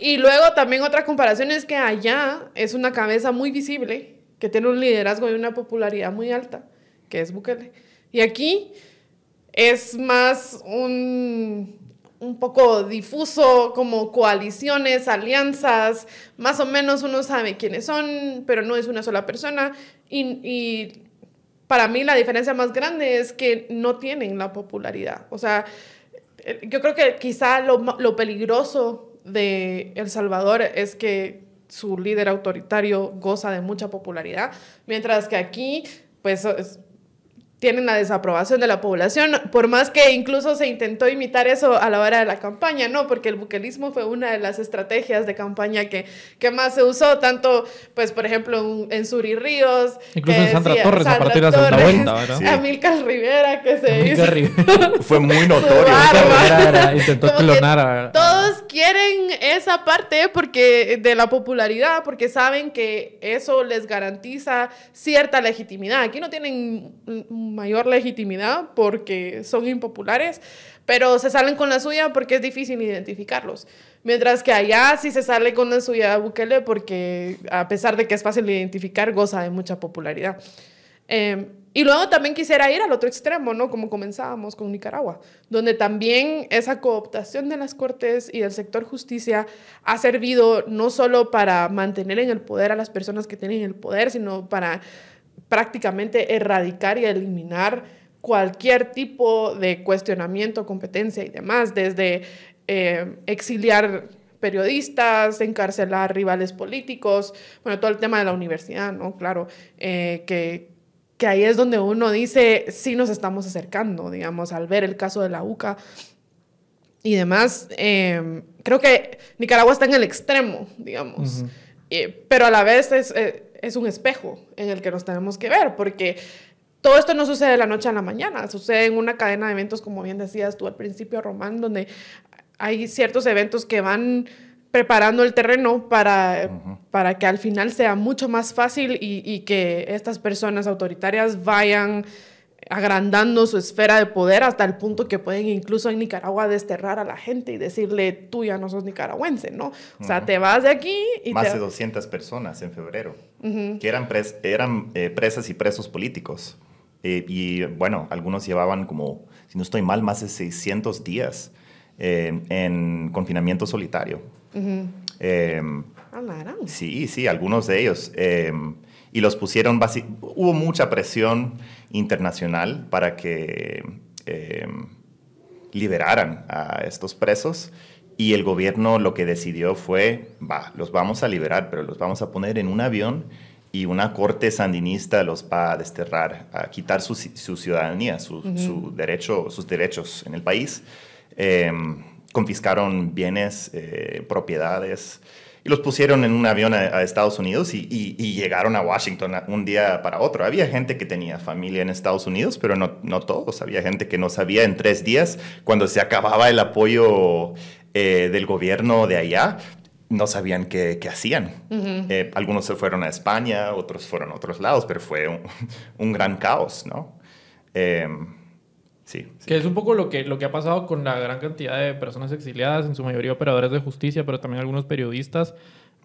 y, luego también otra comparación es que allá es una cabeza muy visible, que tiene un liderazgo y una popularidad muy alta, que es Bukele. Y aquí es más un un poco difuso, como coaliciones, alianzas, más o menos uno sabe quiénes son, pero no es una sola persona. Y, para mí la diferencia más grande es que no tienen la popularidad. O sea, yo creo que quizá lo, lo peligroso de El Salvador es que su líder autoritario goza de mucha popularidad, mientras que aquí, pues tienen la desaprobación de la población, por más que incluso se intentó imitar eso a la hora de la campaña, ¿no? Porque el buquelismo fue una de las estrategias de campaña que, que más se usó, tanto, pues, por ejemplo, en, Suri Ríos. Incluso en Sandra Torres, a partir de la segunda vuelta, ¿verdad? Sí. Amilcar Rivera, que se hizo. fue muy notorio. intentó clonar a... Todos quieren esa parte porque de la popularidad, porque saben que eso les garantiza cierta legitimidad. Aquí no tienen mayor legitimidad porque son impopulares, pero se salen con la suya porque es difícil identificarlos. Mientras que allá sí se sale con la suya Bukele porque a pesar de que es fácil de identificar, goza de mucha popularidad. Em, y luego también quisiera ir al otro extremo, ¿no? Como comenzábamos con Nicaragua, donde también esa cooptación de las cortes y del sector justicia ha servido no solo para mantener en el poder a las personas que tienen el poder, sino para prácticamente erradicar y eliminar cualquier tipo de cuestionamiento, competencia y demás, desde eh, exiliar periodistas, encarcelar rivales políticos, bueno, todo el tema de la universidad, ¿no? Claro, eh, que, que ahí es donde uno dice, sí nos estamos acercando, digamos, al ver el caso de la UCA y demás. Em, creo que Nicaragua está en el extremo, digamos, eh, pero a la vez es es un espejo en el que nos tenemos que ver, porque todo esto no sucede de la noche a la mañana, sucede en una cadena de eventos, como bien decías tú al principio, Román, donde hay ciertos eventos que van preparando el terreno para, para que al final sea mucho más fácil y, y, que estas personas autoritarias vayan agrandando su esfera de poder hasta el punto que pueden incluso en Nicaragua desterrar a la gente y decirle, tú ya no sos nicaragüense, ¿no? O sea, te vas de aquí y... Más te... de 200 personas en febrero, que eran, pres eran eh, presas y presos políticos. Eh, y bueno, algunos llevaban como, si no estoy mal, más de 600 días eh, en confinamiento solitario. Ah, sí, sí, algunos de ellos. y los pusieron, hubo mucha presión internacional para que em, liberaran a estos presos. Y el gobierno lo que decidió fue, va, los vamos a liberar, pero los vamos a poner en un avión y una corte sandinista los va a desterrar, a quitar su, ciudadanía, su, derecho, sus derechos en el país. Em, confiscaron bienes, eh, propiedades, y los pusieron en un avión a, Estados Unidos y, llegaron a Washington un día para otro. Había gente que tenía familia en Estados Unidos, pero no, no todos. Había gente que no sabía en tres días, cuando se acababa el apoyo eh, del gobierno de allá, no sabían qué, qué hacían. Eh, algunos se fueron a España, otros fueron a otros lados, pero fue un, un gran caos, ¿no? Em, Sí, Que es un poco lo que, lo que ha pasado con la gran cantidad de personas exiliadas, en su mayoría operadores de justicia, pero también algunos periodistas.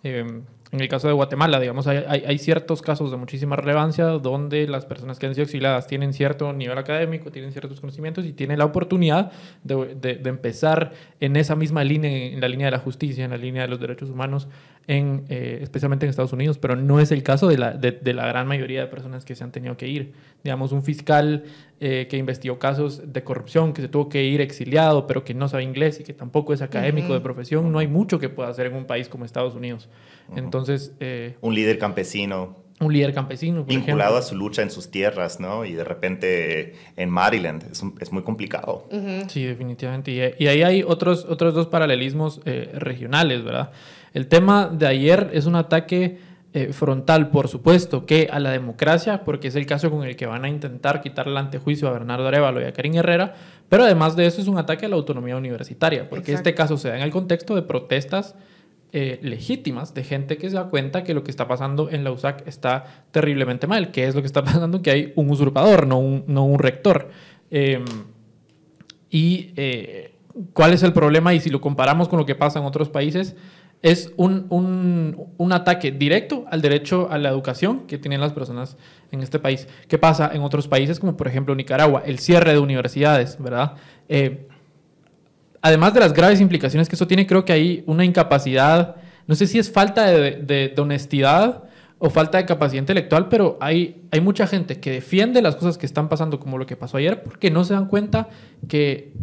Eh, en el caso de Guatemala, digamos, hay, hay, ciertos casos de muchísima relevancia donde las personas que han sido exiliadas tienen cierto nivel académico, tienen ciertos conocimientos y tienen la oportunidad de, de, empezar en esa misma línea, en la línea de la justicia, en la línea de los derechos humanos, en, eh, especialmente en Estados Unidos, pero no es el caso de la, de, la gran mayoría de personas que se han tenido que ir. Digamos, un fiscal eh, que investigó casos de corrupción, que se tuvo que ir exiliado, pero que no sabe inglés y que tampoco es académico de profesión, no hay mucho que pueda hacer en un país como Estados Unidos. Entonces... Eh, un líder campesino. Un líder campesino. vinculado a su lucha en sus tierras, ¿no? Y de repente en Maryland es, es muy complicado. Sí, definitivamente. Y, y, ahí hay otros, otros dos paralelismos eh, regionales, ¿verdad? El tema de ayer es un ataque eh, frontal, por supuesto, que a la democracia, porque es el caso con el que van a intentar quitarle el antejuicio a Bernardo Arevalo y a Karim Herrera, pero además de eso es un ataque a la autonomía universitaria, porque este caso se da en el contexto de protestas eh, legítimas de gente que se da cuenta que lo que está pasando en la USAC está terriblemente mal, que es lo que está pasando, que hay un usurpador, no un, rector. Em, y eh, cuál es el problema y si lo comparamos con lo que pasa en otros países, es un, un, un, ataque directo al derecho a la educación que tienen las personas en este país. ¿Qué pasa en otros países como por ejemplo Nicaragua? El cierre de universidades, ¿verdad? Además de las graves implicaciones que eso tiene, creo que hay una incapacidad, no sé si es falta de, honestidad o falta de capacidad intelectual, pero hay, hay mucha gente que defiende las cosas que están pasando como lo que pasó ayer porque no se dan cuenta que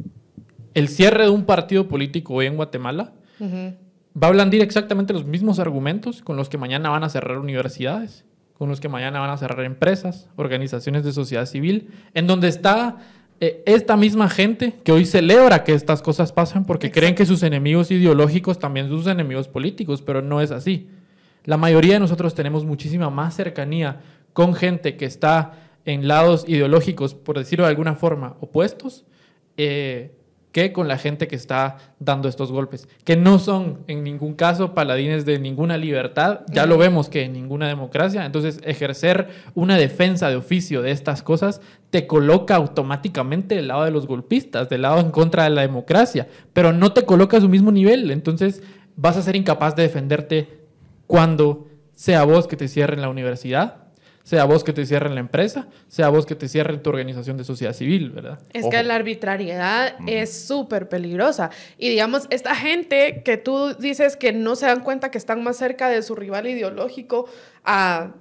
el cierre de un partido político hoy en Guatemala va a blandir exactamente los mismos argumentos con los que mañana van a cerrar universidades, con los que mañana van a cerrar empresas, organizaciones de sociedad civil, en donde está eh, esta misma gente que hoy celebra que estas cosas pasan porque creen que sus enemigos ideológicos también son sus enemigos políticos, pero no es así. La mayoría de nosotros tenemos muchísima más cercanía con gente que está en lados ideológicos, por decirlo de alguna forma, opuestos, eh, que con la gente que está dando estos golpes, que no son en ningún caso paladines de ninguna libertad, ya lo vemos que en ninguna democracia, entonces ejercer una defensa de oficio de estas cosas te coloca automáticamente del lado de los golpistas, del lado en contra de la democracia, pero no te coloca a su mismo nivel, entonces vas a ser incapaz de defenderte cuando sea vos que te cierren la universidad, sea vos que te cierren la empresa, sea vos que te cierren tu organización de sociedad civil, ¿verdad? Es que la arbitrariedad es súper peligrosa. Y digamos, esta gente que tú dices que no se dan cuenta que están más cerca de su rival ideológico a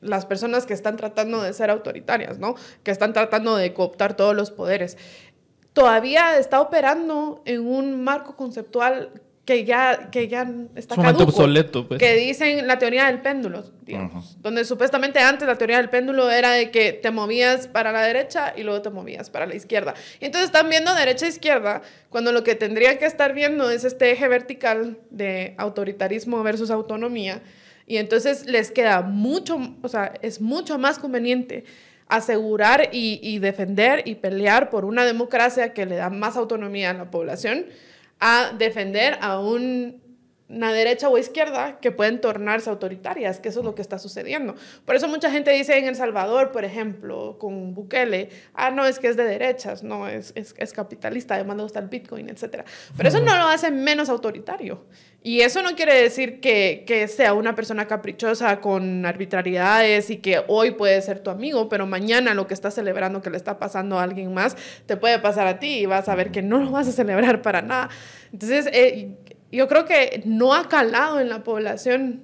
las personas que están tratando de ser autoritarias, ¿no? Que están tratando de cooptar todos los poderes. Todavía está operando en un marco conceptual que ya, que ya está caduco, obsoleto, pues. Que dicen la teoría del péndulo, digamos, donde supuestamente antes la teoría del péndulo era de que te movías para la derecha y luego te movías para la izquierda. Y entonces están viendo derecha e izquierda, cuando lo que tendría que estar viendo es este eje vertical de autoritarismo versus autonomía. Y entonces les queda mucho, o sea, es mucho más conveniente asegurar y, y defender y pelear por una democracia que le da más autonomía a la población a defender a un una derecha o izquierda que pueden tornarse autoritarias, que eso es lo que está sucediendo. Por eso mucha gente dice en El Salvador, por ejemplo, con Bukele, ah, no, es que es de derechas, no, es, es, es capitalista, además le gusta el Bitcoin, etc. Pero eso no lo hace menos autoritario. Y eso no quiere decir que, que sea una persona caprichosa con arbitrariedades y que hoy puede ser tu amigo, pero mañana lo que está celebrando que le está pasando a alguien más, te puede pasar a ti y vas a ver que no lo vas a celebrar para nada. Entonces, eh, yo creo que no ha calado en la población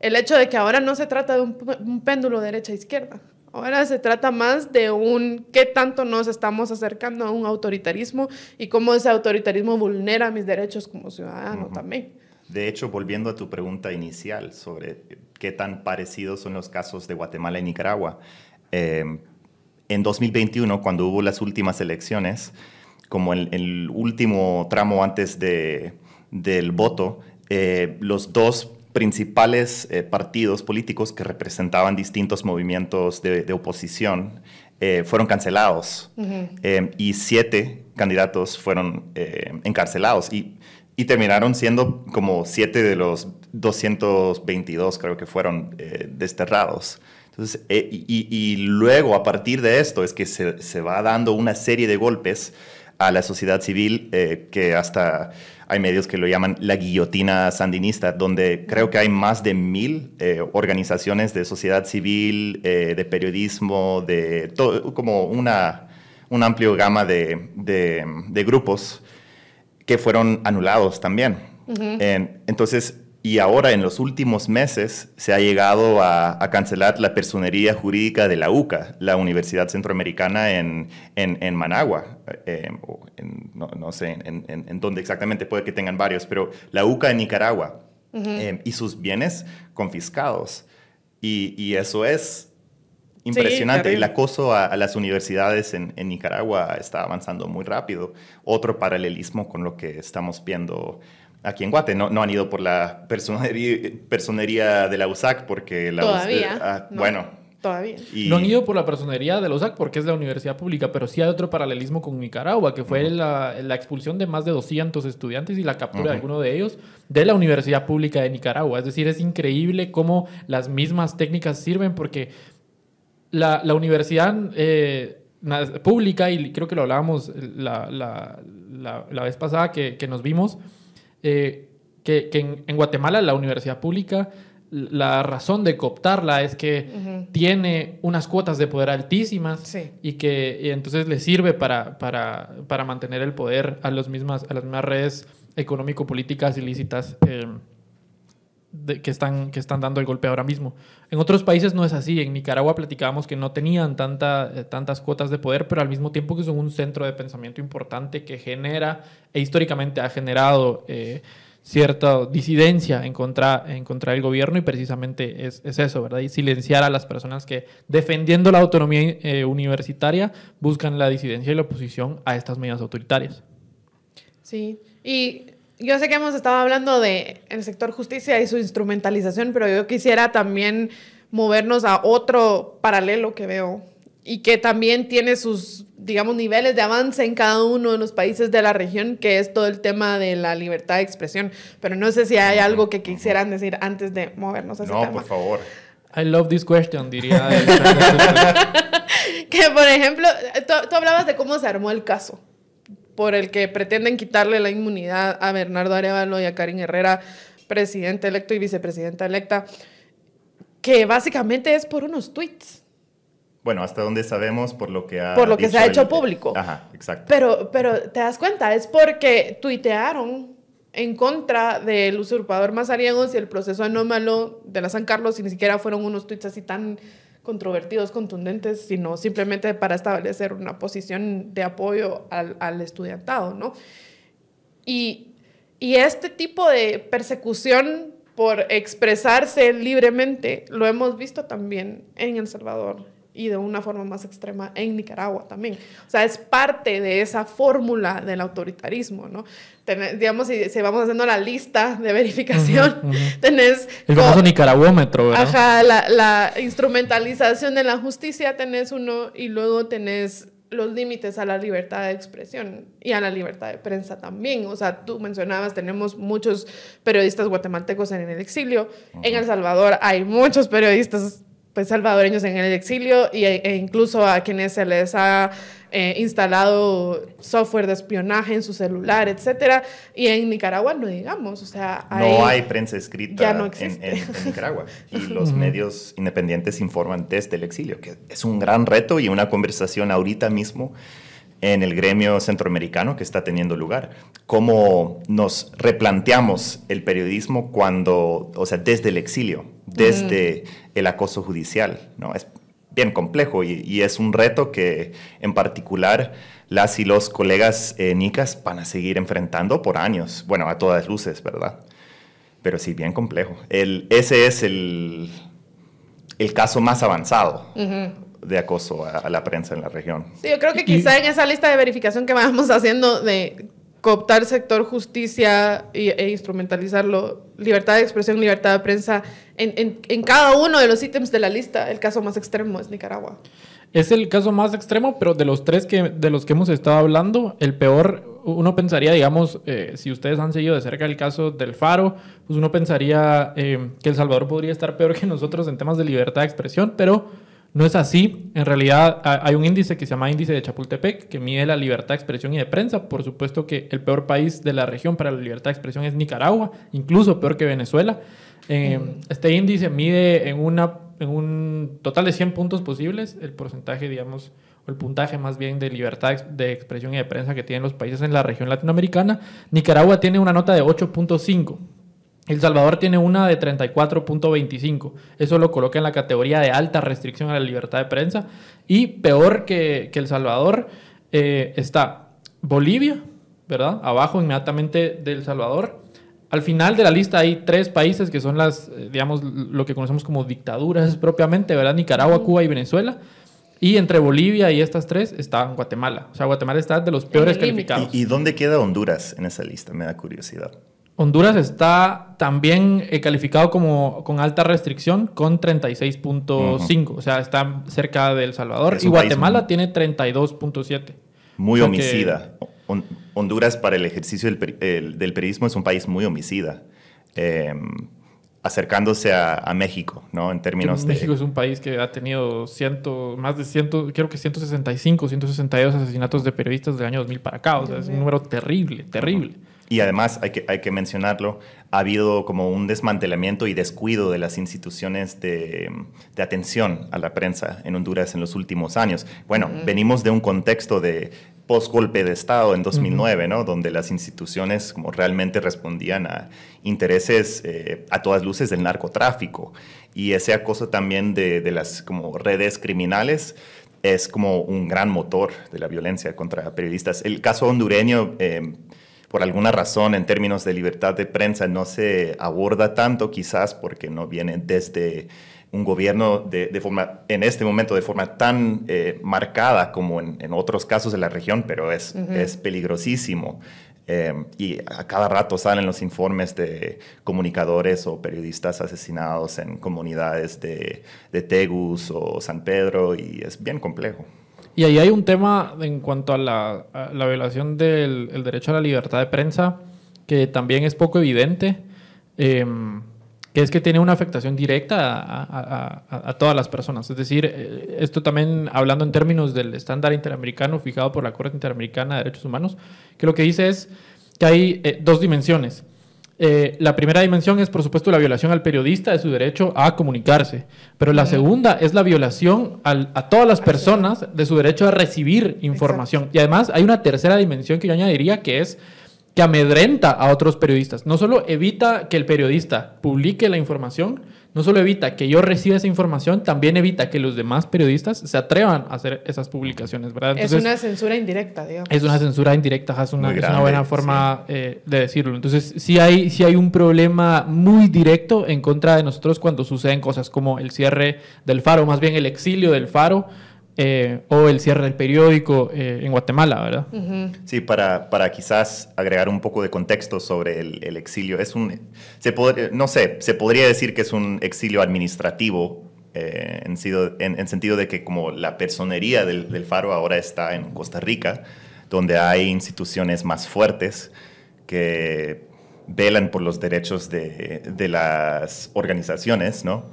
el hecho de que ahora no se trata de un, péndulo derecha-izquierda. Ahora se trata más de un qué tanto nos estamos acercando a un autoritarismo y cómo ese autoritarismo vulnera mis derechos como ciudadano también. De hecho, volviendo a tu pregunta inicial sobre qué tan parecidos son los casos de Guatemala y Nicaragua, em, en 2021, cuando hubo las últimas elecciones, como el último tramo antes de, del voto, eh, los dos principales eh, partidos políticos que representaban distintos movimientos de, oposición eh, fueron cancelados y siete candidatos fueron encarcelados y, y, terminaron siendo como siete de los 222 creo que fueron desterrados. Entonces, y, y, luego a partir de esto es que se, se, va dando una serie de golpes a la sociedad civil que hasta hay medios que lo llaman la guillotina sandinista, donde creo que hay más de mil eh, organizaciones de sociedad civil, eh, de periodismo, de todo, como una, un amplio gama de, de, grupos que fueron anulados también. entonces, y ahora en los últimos meses se ha llegado a, cancelar la personería jurídica de la UCA, la Universidad Centroamericana en, en, Managua. Eh, no, sé en, en, dónde exactamente, puede que tengan varios, pero la UCA en Nicaragua eh, y sus bienes confiscados. Y, y eso es impresionante. el acoso a, a las universidades en, Nicaragua está avanzando muy rápido. Otro paralelismo con lo que estamos viendo aquí en Guate. No, no han ido por la personería, personería de la USAC porque la Todavía. Ah, bueno. Todavía. No han ido por la personería de la USAC porque es la universidad pública, pero sí hay otro paralelismo con Nicaragua, que fue la, la, expulsión de más de 200 estudiantes y la captura de alguno de ellos de la universidad pública de Nicaragua. Es decir, es increíble cómo las mismas técnicas sirven porque la, la universidad... Eh, pública, y creo que lo hablábamos la, la, la vez pasada que, que nos vimos, eh, que, en, Guatemala la universidad pública, la razón de cooptarla es que tiene unas cuotas de poder altísimas y que entonces le sirve para, para, para, mantener el poder a, los mismas, a las mismas redes económico-políticas ilícitas. Eh, que, están, que están dando el golpe ahora mismo. En otros países no es así. En Nicaragua platicábamos que no tenían tanta, eh, tantas cuotas de poder, pero al mismo tiempo que son un centro de pensamiento importante que genera e históricamente ha generado eh, cierta disidencia en contra, en contra del gobierno y precisamente es, es, eso, ¿verdad? Y silenciar a las personas que defendiendo la autonomía eh, universitaria buscan la disidencia y la oposición a estas medidas autoritarias. Sí, y yo sé que hemos estado hablando de el sector justicia y su instrumentalización, pero yo quisiera también movernos a otro paralelo que veo y que también tiene sus, digamos, niveles de avance en cada uno de los países de la región, que es todo el tema de la libertad de expresión. Pero no sé si hay algo que quisieran decir antes de movernos a ese tema. No, por favor. I love this question, diría. que, por ejemplo, tú hablabas de cómo se armó el caso por el que pretenden quitarle la inmunidad a Bernardo Arevalo y a Karin Herrera, presidente electo y vicepresidenta electa, que básicamente es por unos tweets. Bueno, hasta donde sabemos por lo que ha Por lo que se ha hecho público. Ajá, exacto. Pero, pero te das cuenta, es porque tuitearon en contra del usurpador Mazariegos y el proceso anómalo de la San Carlos y ni siquiera fueron unos tweets así tan controvertidos, contundentes, sino simplemente para establecer una posición de apoyo al, al estudiantado, ¿no? Y, y este tipo de persecución por expresarse libremente lo hemos visto también en El Salvador y de una forma más extrema en Nicaragua también. O sea, es parte de esa fórmula del autoritarismo, ¿no? digamos, si, si, vamos haciendo la lista de verificación, tenés... El famoso nicaragüómetro, ¿verdad? Ajá, la, la, instrumentalización de la justicia tenés uno y luego tenés los límites a la libertad de expresión y a la libertad de prensa también. O sea, tú mencionabas, tenemos muchos periodistas guatemaltecos en el exilio. En El Salvador hay muchos periodistas pues, salvadoreños en el exilio y, e incluso a quienes se les ha eh, instalado software de espionaje en su celular, etcétera. Y en Nicaragua no digamos, o sea, no hay prensa escrita en, en, Nicaragua y los medios independientes informan desde el exilio, que es un gran reto y una conversación ahorita mismo en el gremio centroamericano que está teniendo lugar. Cómo nos replanteamos el periodismo cuando, o sea, desde el exilio, desde el acoso judicial, ¿no? Es bien complejo y, es un reto que en particular las y los colegas eh, nicas van a seguir enfrentando por años, bueno, a todas luces, ¿verdad? Pero sí, bien complejo. El, ese es el, el caso más avanzado de acoso a, la prensa en la región. Sí, yo creo que quizá en esa lista de verificación que vamos haciendo de cooptar sector justicia e instrumentalizarlo, libertad de expresión, libertad de prensa, en, en, cada uno de los ítems de la lista, el caso más extremo es Nicaragua. Es el caso más extremo, pero de los tres que, de los que hemos estado hablando, el peor, uno pensaría, digamos, eh, si ustedes han seguido de cerca el caso del Faro, pues uno pensaría eh, que El Salvador podría estar peor que nosotros en temas de libertad de expresión, pero no es así. En realidad hay un índice que se llama índice de Chapultepec que mide la libertad de expresión y de prensa. Por supuesto que el peor país de la región para la libertad de expresión es Nicaragua, incluso peor que Venezuela. Eh, este índice mide en, una, en un total de 100 puntos posibles el porcentaje, digamos, o el puntaje más bien de libertad de expresión y de prensa que tienen los países en la región latinoamericana. Nicaragua tiene una nota de 8.5 el Salvador tiene una de 34.25. Eso lo coloca en la categoría de alta restricción a la libertad de prensa. Y peor que, El Salvador eh, está Bolivia, ¿verdad? Abajo inmediatamente del Salvador. Al final de la lista hay tres países que son las, eh, digamos, lo que conocemos como dictaduras propiamente, ¿verdad? Nicaragua, Cuba y Venezuela. Y entre Bolivia y estas tres está Guatemala. O sea, Guatemala está de los peores calificados. ¿Y dónde queda Honduras en esa lista? Me da curiosidad. Honduras está también eh, calificado como con alta restricción con 36.5, o sea, está cerca de El Salvador. Y Guatemala tiene 32.7. Muy homicida. Honduras para el ejercicio del, periodismo es un país muy homicida. Em, acercándose a, México, ¿no? En términos de... México es un país que ha tenido ciento, más de ciento, creo que 165, 162 asesinatos de periodistas del año 2000 para acá. O sea, es un número terrible, terrible. Y además, hay que, hay que mencionarlo, ha habido como un desmantelamiento y descuido de las instituciones de, de atención a la prensa en Honduras en los últimos años. Bueno, venimos de un contexto de post-golpe de Estado en 2009, ¿no? Donde las instituciones como realmente respondían a intereses eh, a todas luces del narcotráfico. Y ese acoso también de, de las como redes criminales es como un gran motor de la violencia contra periodistas. El caso hondureño... Eh, por alguna razón en términos de libertad de prensa no se aborda tanto, quizás porque no viene desde un gobierno de, forma, en este momento de forma tan eh, marcada como en, otros casos de la región, pero es, es peligrosísimo. Eh, y a cada rato salen los informes de comunicadores o periodistas asesinados en comunidades de, de Tegus o San Pedro y es bien complejo. Y ahí hay un tema en cuanto a la, violación del derecho a la libertad de prensa que también es poco evidente, em, que es que tiene una afectación directa a, todas las personas. Es decir, eh, esto también hablando en términos del estándar interamericano fijado por la Corte Interamericana de Derechos Humanos, que lo que dice es que hay eh, dos dimensiones. Eh, la primera dimensión es, por supuesto, la violación al periodista de su derecho a comunicarse, pero la segunda es la violación a todas las personas de su derecho a recibir información. Y además hay una tercera dimensión que yo añadiría que es que amedrenta a otros periodistas. No solo evita que el periodista publique la información, no solo evita que yo reciba esa información, también evita que los demás periodistas se atrevan a hacer esas publicaciones, ¿verdad? es una censura indirecta, digamos. Es una censura indirecta, es una, una buena forma eh, de decirlo. Entonces, sí hay, sí hay un problema muy directo en contra de nosotros cuando suceden cosas como el cierre del faro, más bien el exilio del faro, eh, o el cierre del periódico eh, en Guatemala, ¿verdad? Sí, para, para, quizás agregar un poco de contexto sobre el, el exilio. Es un, se no sé, se podría decir que es un exilio administrativo eh, en, sido- en- en sentido de que como la personería del, del Faro ahora está en Costa Rica, donde hay instituciones más fuertes que velan por los derechos de, de las organizaciones, ¿no?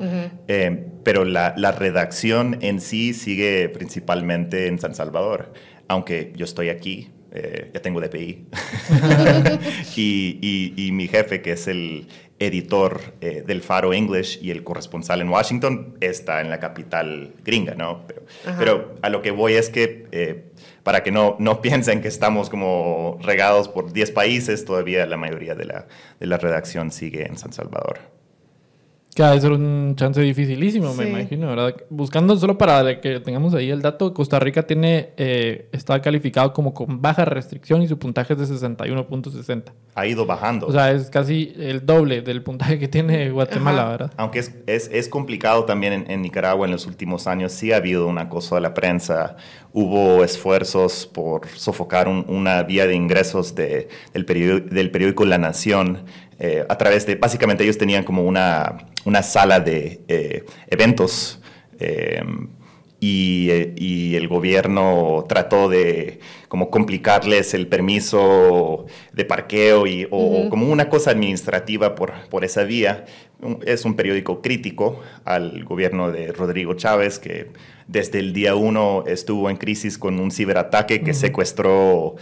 Eh, pero la, la redacción en sí sigue principalmente en San Salvador, aunque yo estoy aquí, eh, ya tengo DPI, y, y- y mi jefe, que es el editor eh, del Faro English y el corresponsal en Washington, está en la capital gringa, ¿no? Pero, a lo que voy es que, para que no, no piensen que estamos como regados por 10 países, todavía la mayoría de la, de la redacción sigue en San Salvador. Que ha de ser un chance dificilísimo, me Sí. imagino, ¿verdad? Buscando solo para que tengamos ahí el dato, Costa Rica tiene, eh, está calificado como con baja restricción y su puntaje es de 61.60. Ha ido bajando. O sea, es casi el doble del puntaje que tiene Guatemala, Ajá. ¿verdad? Aunque es, es, es complicado también en, en Nicaragua en los últimos años, sí ha habido un acoso a la prensa, hubo esfuerzos por sofocar un- una vía de ingresos de- del, periódico, del periódico La Nación eh, a través de, básicamente ellos tenían como una, una sala de eh, eventos eh, y, y el gobierno trató de como complicarles el permiso de parqueo y, o como una cosa administrativa por, por esa vía. Es un periódico crítico al gobierno de Rodrigo Chávez que desde el día uno estuvo en crisis con un ciberataque que Ujú. secuestró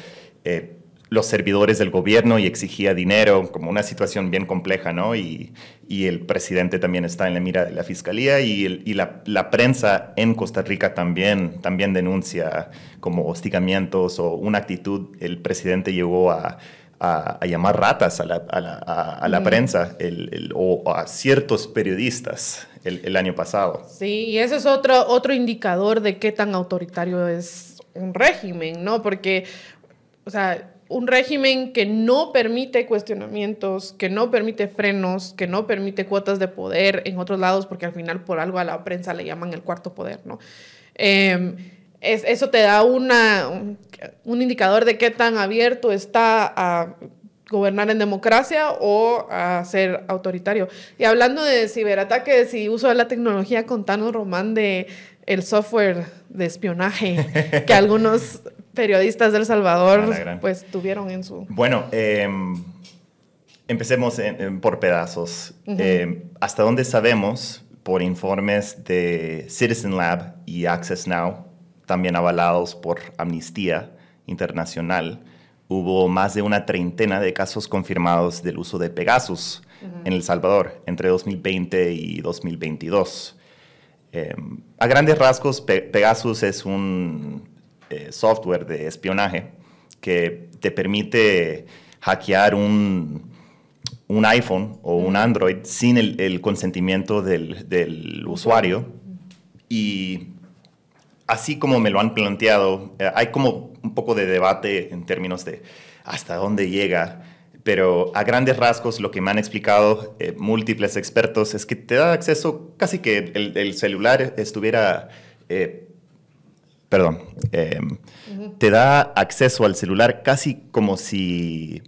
eh, los servidores del gobierno y exigía dinero, como una situación bien compleja, ¿no? Y, y el presidente también está en la mira de la fiscalía y, el- y la, la prensa en Costa Rica también, también denuncia como hostigamientos o una actitud. El presidente llegó a, a- a llamar ratas a la, a la- la Ujú. prensa el- el- o a ciertos periodistas el, el año pasado. Sí, y ese es otro, otro indicador de qué tan autoritario es un régimen, ¿no? Porque, o sea, un régimen que no permite cuestionamientos, que no permite frenos, que no permite cuotas de poder en otros lados, porque al final por algo a la prensa le llaman el cuarto poder, ¿no? Es, eso te da una, un, un indicador de qué tan abierto está a gobernar en democracia o a ser autoritario. Y hablando de ciberataques y uso de la tecnología, contanos, Román, de el software de espionaje que algunos periodistas del Salvador pues tuvieron en su... Bueno, em, empecemos en- en- por pedazos. Em, hasta donde sabemos, por informes de Citizen Lab y Access Now, también avalados por Amnistía Internacional, hubo más de una treintena de casos confirmados del uso de Pegasus en El Salvador entre 2020 y 2022. Eh, a grandes rasgos, Pe- Pegasus es un eh, software de espionaje que te permite hackear un, un iPhone o un Android sin el, el consentimiento del, del usuario. Y así como me lo han planteado, eh, hay como un poco de debate en términos de hasta dónde llega, pero a grandes rasgos lo que me han explicado eh, múltiples expertos es que te da acceso casi que el, el celular estuviera... eh, perdón, eh, te da acceso al celular casi como si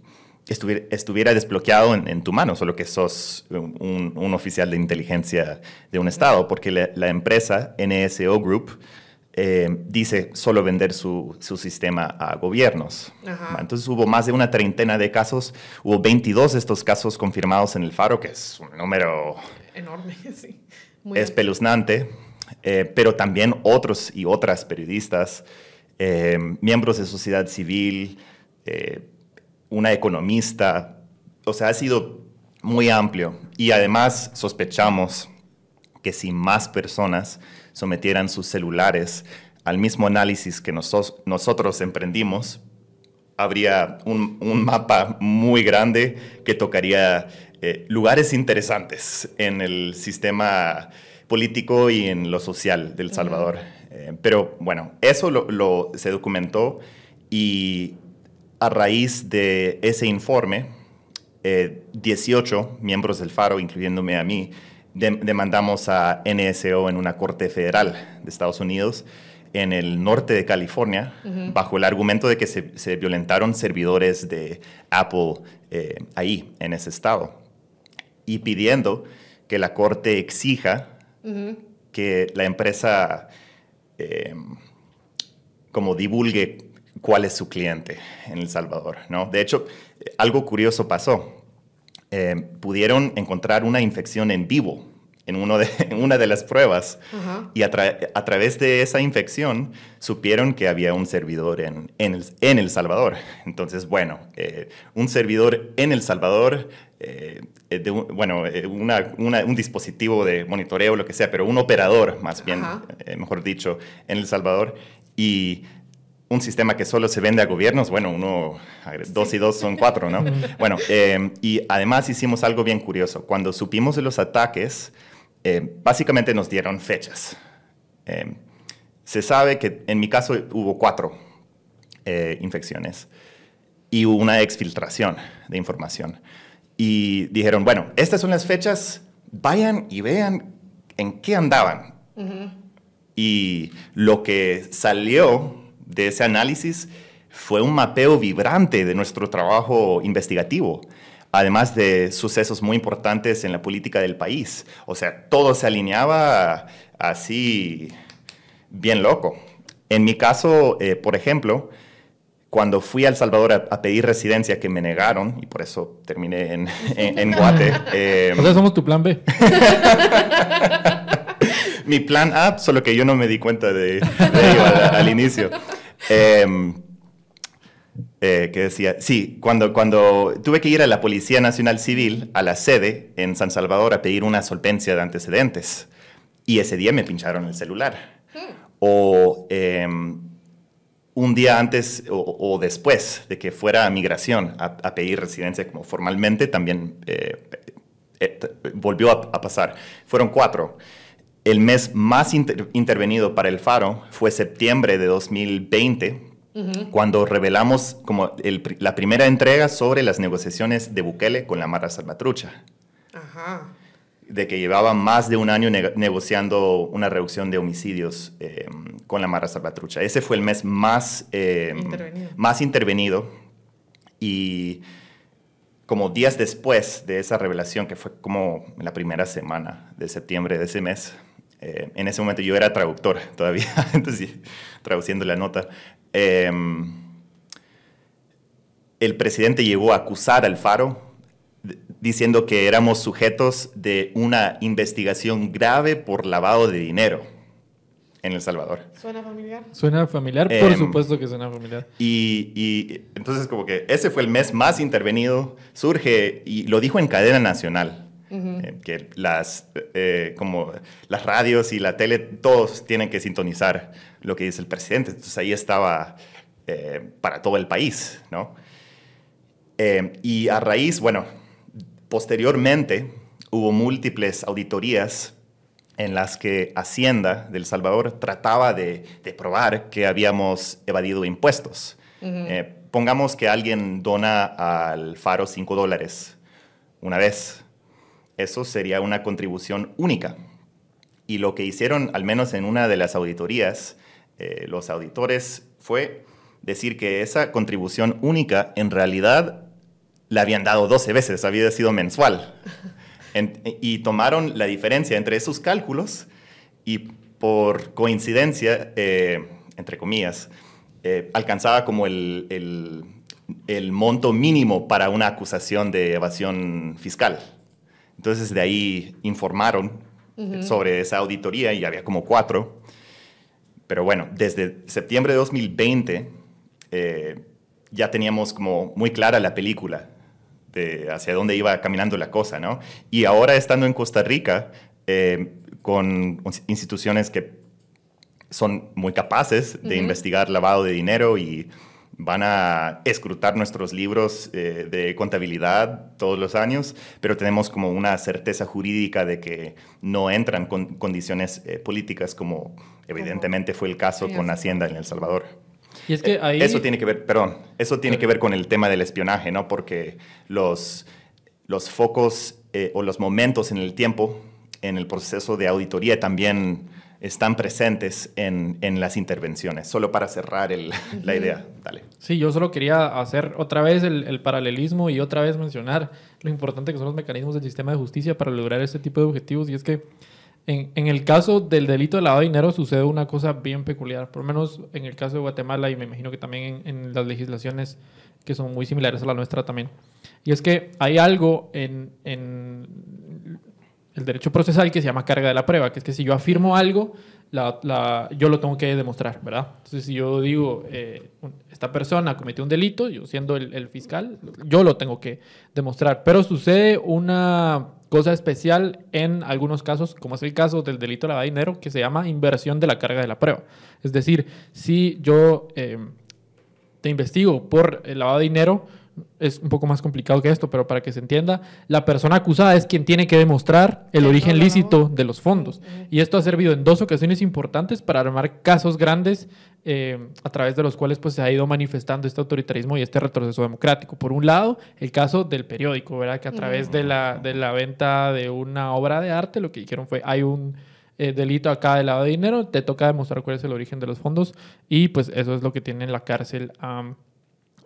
estuviera, estuviera desbloqueado en, en tu mano, solo que sos un, un- un oficial de inteligencia de un estado, porque la, la empresa NSO Group eh, dice solo vender su, su sistema a gobiernos. Ajá. Entonces hubo más de una treintena de casos, hubo 22 de estos casos confirmados en el Faro, que es un número Enorme, sí. Muy espeluznante, eh, pero también otros y otras periodistas, eh, miembros de sociedad civil, eh, una economista, o sea, ha sido muy amplio. Y además sospechamos que si más personas sometieran sus celulares al mismo análisis que nosotros emprendimos, habría un, mapa muy grande que tocaría lugares interesantes en el sistema político y en lo social del Salvador. Eh, pero bueno, eso lo, lo- se documentó y a raíz de ese informe, eh, 18 miembros del Faro, incluyéndome a mí, de- demandamos a NSO en una corte federal de Estados Unidos en el norte de California, bajo el argumento de que se, se violentaron servidores de Apple eh, ahí, en ese estado, y pidiendo que la corte exija que la empresa eh, como divulgue cuál es su cliente en El Salvador, ¿no? De hecho, algo curioso pasó. Eh, pudieron encontrar una infección en vivo en, uno de, una de las pruebas y a, través de esa infección supieron que había un servidor en, en, el, en el, Salvador. Entonces, bueno, eh, un servidor en El Salvador, eh, de bueno, una, un dispositivo de monitoreo, lo que sea, pero un operador, más bien, mejor dicho, en El Salvador. Y un sistema que solo se vende a gobiernos, bueno, uno, dos y dos son cuatro, ¿no? bueno, eh, y además hicimos algo bien curioso. Cuando supimos de los ataques, eh, básicamente nos dieron fechas. Eh, se sabe que en mi caso hubo cuatro infecciones y hubo una exfiltración de información. Y dijeron, bueno, estas son las fechas, vayan y vean en qué andaban. Y lo que salió de ese análisis fue un mapeo vibrante de nuestro trabajo investigativo, además de sucesos muy importantes en la política del país. O sea, todo se alineaba así bien loco. En mi caso, eh, por ejemplo, cuando fui a El Salvador a, pedir residencia que me negaron, y por eso terminé en, en, Guate. Eh, o sea, somos tu plan B. mi plan A, solo que yo no me di cuenta de, ello al, inicio. Em, eh, que decía, sí, cuando, cuando tuve que ir a la Policía Nacional Civil, a la sede en San Salvador, a pedir una solvencia de antecedentes. Y ese día me pincharon el celular. O em, un día antes o, después de que fuera a migración a, pedir residencia como formalmente, también eh, eh, volvió a, pasar. Fueron cuatro. El mes más intervenido para el Faro fue septiembre de 2020, cuando revelamos como la primera entrega sobre las negociaciones de Bukele con la Mara Salvatrucha. De que llevaban más de un año negociando una reducción de homicidios em, con la Mara Salvatrucha. Ese fue el mes más, em, intervenido. más intervenido. Y como días después de esa revelación, que fue como la primera semana de septiembre de ese mes, eh, en ese momento yo era traductor todavía, entonces traduciendo la nota. Em, el presidente llegó a acusar al Faro diciendo que éramos sujetos de una investigación grave por lavado de dinero en El Salvador. ¿Suena familiar? Suena familiar, por em, supuesto que suena familiar. Y, y, entonces como que ese fue el mes más intervenido, surge, y lo dijo en cadena nacional, eh, que las, eh, como las radios y la tele, todos tienen que sintonizar lo que dice el presidente. Entonces ahí estaba eh, para todo el país, ¿no? y a raíz, bueno, posteriormente hubo múltiples auditorías en las que Hacienda del Salvador trataba de, de probar que habíamos evadido impuestos. pongamos que alguien dona al Faro 5 dólares una vez eso sería una contribución única. Y lo que hicieron, al menos en una de las auditorías, eh, los auditores fue decir que esa contribución única en realidad la habían dado 12 veces, había sido mensual. y tomaron la diferencia entre esos cálculos y por coincidencia, eh, entre comillas, eh, alcanzaba como el, el monto mínimo para una acusación de evasión fiscal. Entonces de ahí informaron sobre esa auditoría y había como cuatro. Pero bueno, desde septiembre de 2020 eh, ya teníamos como muy clara la película de hacia dónde iba caminando la cosa, ¿no? Y ahora estando en Costa Rica, eh, con instituciones que son muy capaces de investigar lavado de dinero y van a escrutar nuestros libros eh, de contabilidad todos los años, pero tenemos como una certeza jurídica de que no entran con condiciones eh, políticas como evidentemente fue el caso con Hacienda en El Salvador. Y es que ahí... Eso tiene que ver, perdón, eso tiene que ver con el tema del espionaje, ¿no? Porque los, los focos eh, o los momentos en el tiempo, en el proceso de auditoría también están presentes en, en las intervenciones. Solo para cerrar el, la idea, dale. Sí, yo solo quería hacer otra vez el, el, paralelismo y otra vez mencionar lo importante que son los mecanismos del sistema de justicia para lograr este tipo de objetivos. Y es que En, en, el caso del delito de lavado de dinero sucede una cosa bien peculiar, por lo menos en el caso de Guatemala y me imagino que también en, en las legislaciones que son muy similares a la nuestra también. Y es que hay algo en, en, el derecho procesal que se llama carga de la prueba, que es que si yo afirmo algo, la, la, yo lo tengo que demostrar, ¿verdad? Entonces, si yo digo, eh, esta persona cometió un delito, yo siendo el, el, fiscal, yo lo tengo que demostrar. Pero sucede una cosa especial en algunos casos, como es el caso del delito de lavado de dinero, que se llama inversión de la carga de la prueba. Es decir, si yo eh, te investigo por el lavado de dinero, es un poco más complicado que esto, pero para que se entienda, la persona acusada es quien tiene que demostrar el origen lícito de los fondos. Y esto ha servido en dos ocasiones importantes para armar casos grandes eh, a través de los cuales pues, se ha ido manifestando este autoritarismo y este retroceso democrático. Por un lado, el caso del periódico, ¿verdad? que a través de la, de la venta de una obra de arte lo que dijeron fue, hay un eh, delito acá de lavado de dinero, te toca demostrar cuál es el origen de los fondos y pues eso es lo que tiene en la cárcel um,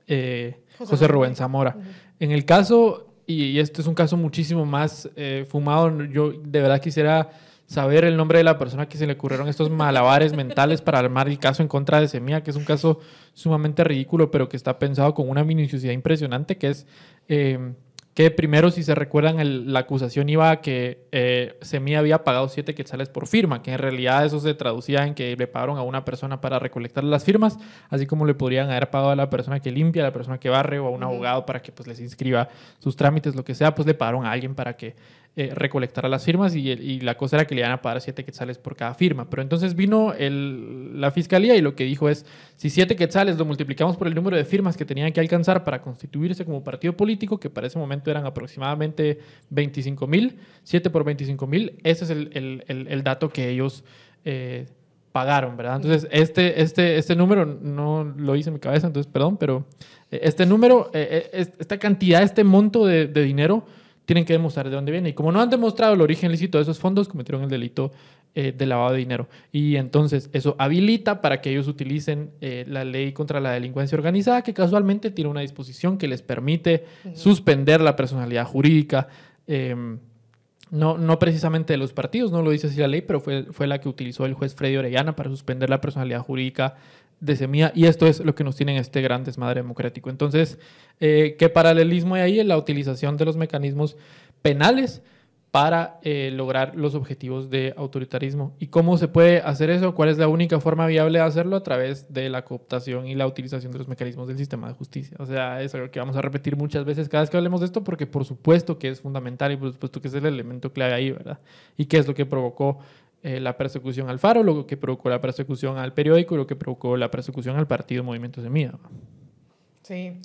eh, José, José, Rubén Zamora. Uh -huh. En el caso, y, y, este es un caso muchísimo más eh, fumado, yo de verdad quisiera saber el nombre de la persona que se le ocurrieron estos malabares mentales para armar el caso en contra de Semilla, que es un caso sumamente ridículo, pero que está pensado con una minuciosidad impresionante, que es... Eh, que primero, si se recuerdan, el, la acusación iba a que eh, Semilla había pagado siete quetzales por firma, que en realidad eso se traducía en que le pagaron a una persona para recolectar las firmas, así como le podrían haber pagado a la persona que limpia, a la persona que barre o a un abogado para que pues, les inscriba sus trámites, lo que sea, pues le pagaron a alguien para que eh, recolectara las firmas y, la cosa era que le iban a pagar siete quetzales por cada firma. Pero entonces vino la fiscalía y lo que dijo es, si siete quetzales lo multiplicamos por el número de firmas que tenían que alcanzar para constituirse como partido político, que para ese momento eran aproximadamente 25 mil, 7 por 25 mil, ese es el, dato que ellos... Eh, pagaron, ¿verdad? Entonces, este, este, este número no lo hice en mi cabeza, entonces, perdón, pero este número, eh, esta cantidad, este monto de dinero, tienen que demostrar de dónde viene. Y como no han demostrado el origen lícito de esos fondos, cometieron el delito eh, de lavado de dinero. Y entonces eso habilita para que ellos utilicen eh, la ley contra la delincuencia organizada, que casualmente tiene una disposición que les permite uh -huh. suspender la personalidad jurídica. Eh, no, no precisamente de los partidos, no lo dice así la ley, pero fue, fue la que utilizó el juez Freddy Orellana para suspender la personalidad jurídica de Semilla y esto es lo que nos tiene en este gran desmadre democrático. Entonces, eh, ¿qué paralelismo hay ahí en la utilización de los mecanismos penales para eh, lograr los objetivos de autoritarismo? ¿Y cómo se puede hacer eso? ¿Cuál es la única forma viable de hacerlo? A través de la cooptación y la utilización de los mecanismos del sistema de justicia. O sea, es algo que vamos a repetir muchas veces cada vez que hablemos de esto porque por supuesto que es fundamental y por supuesto que es el elemento clave ahí, ¿verdad? ¿Y qué es lo que provocó eh, la persecución al Faro, lo que provocó la persecución al periódico, lo que provocó la persecución al partido Movimiento Semilla. Sí.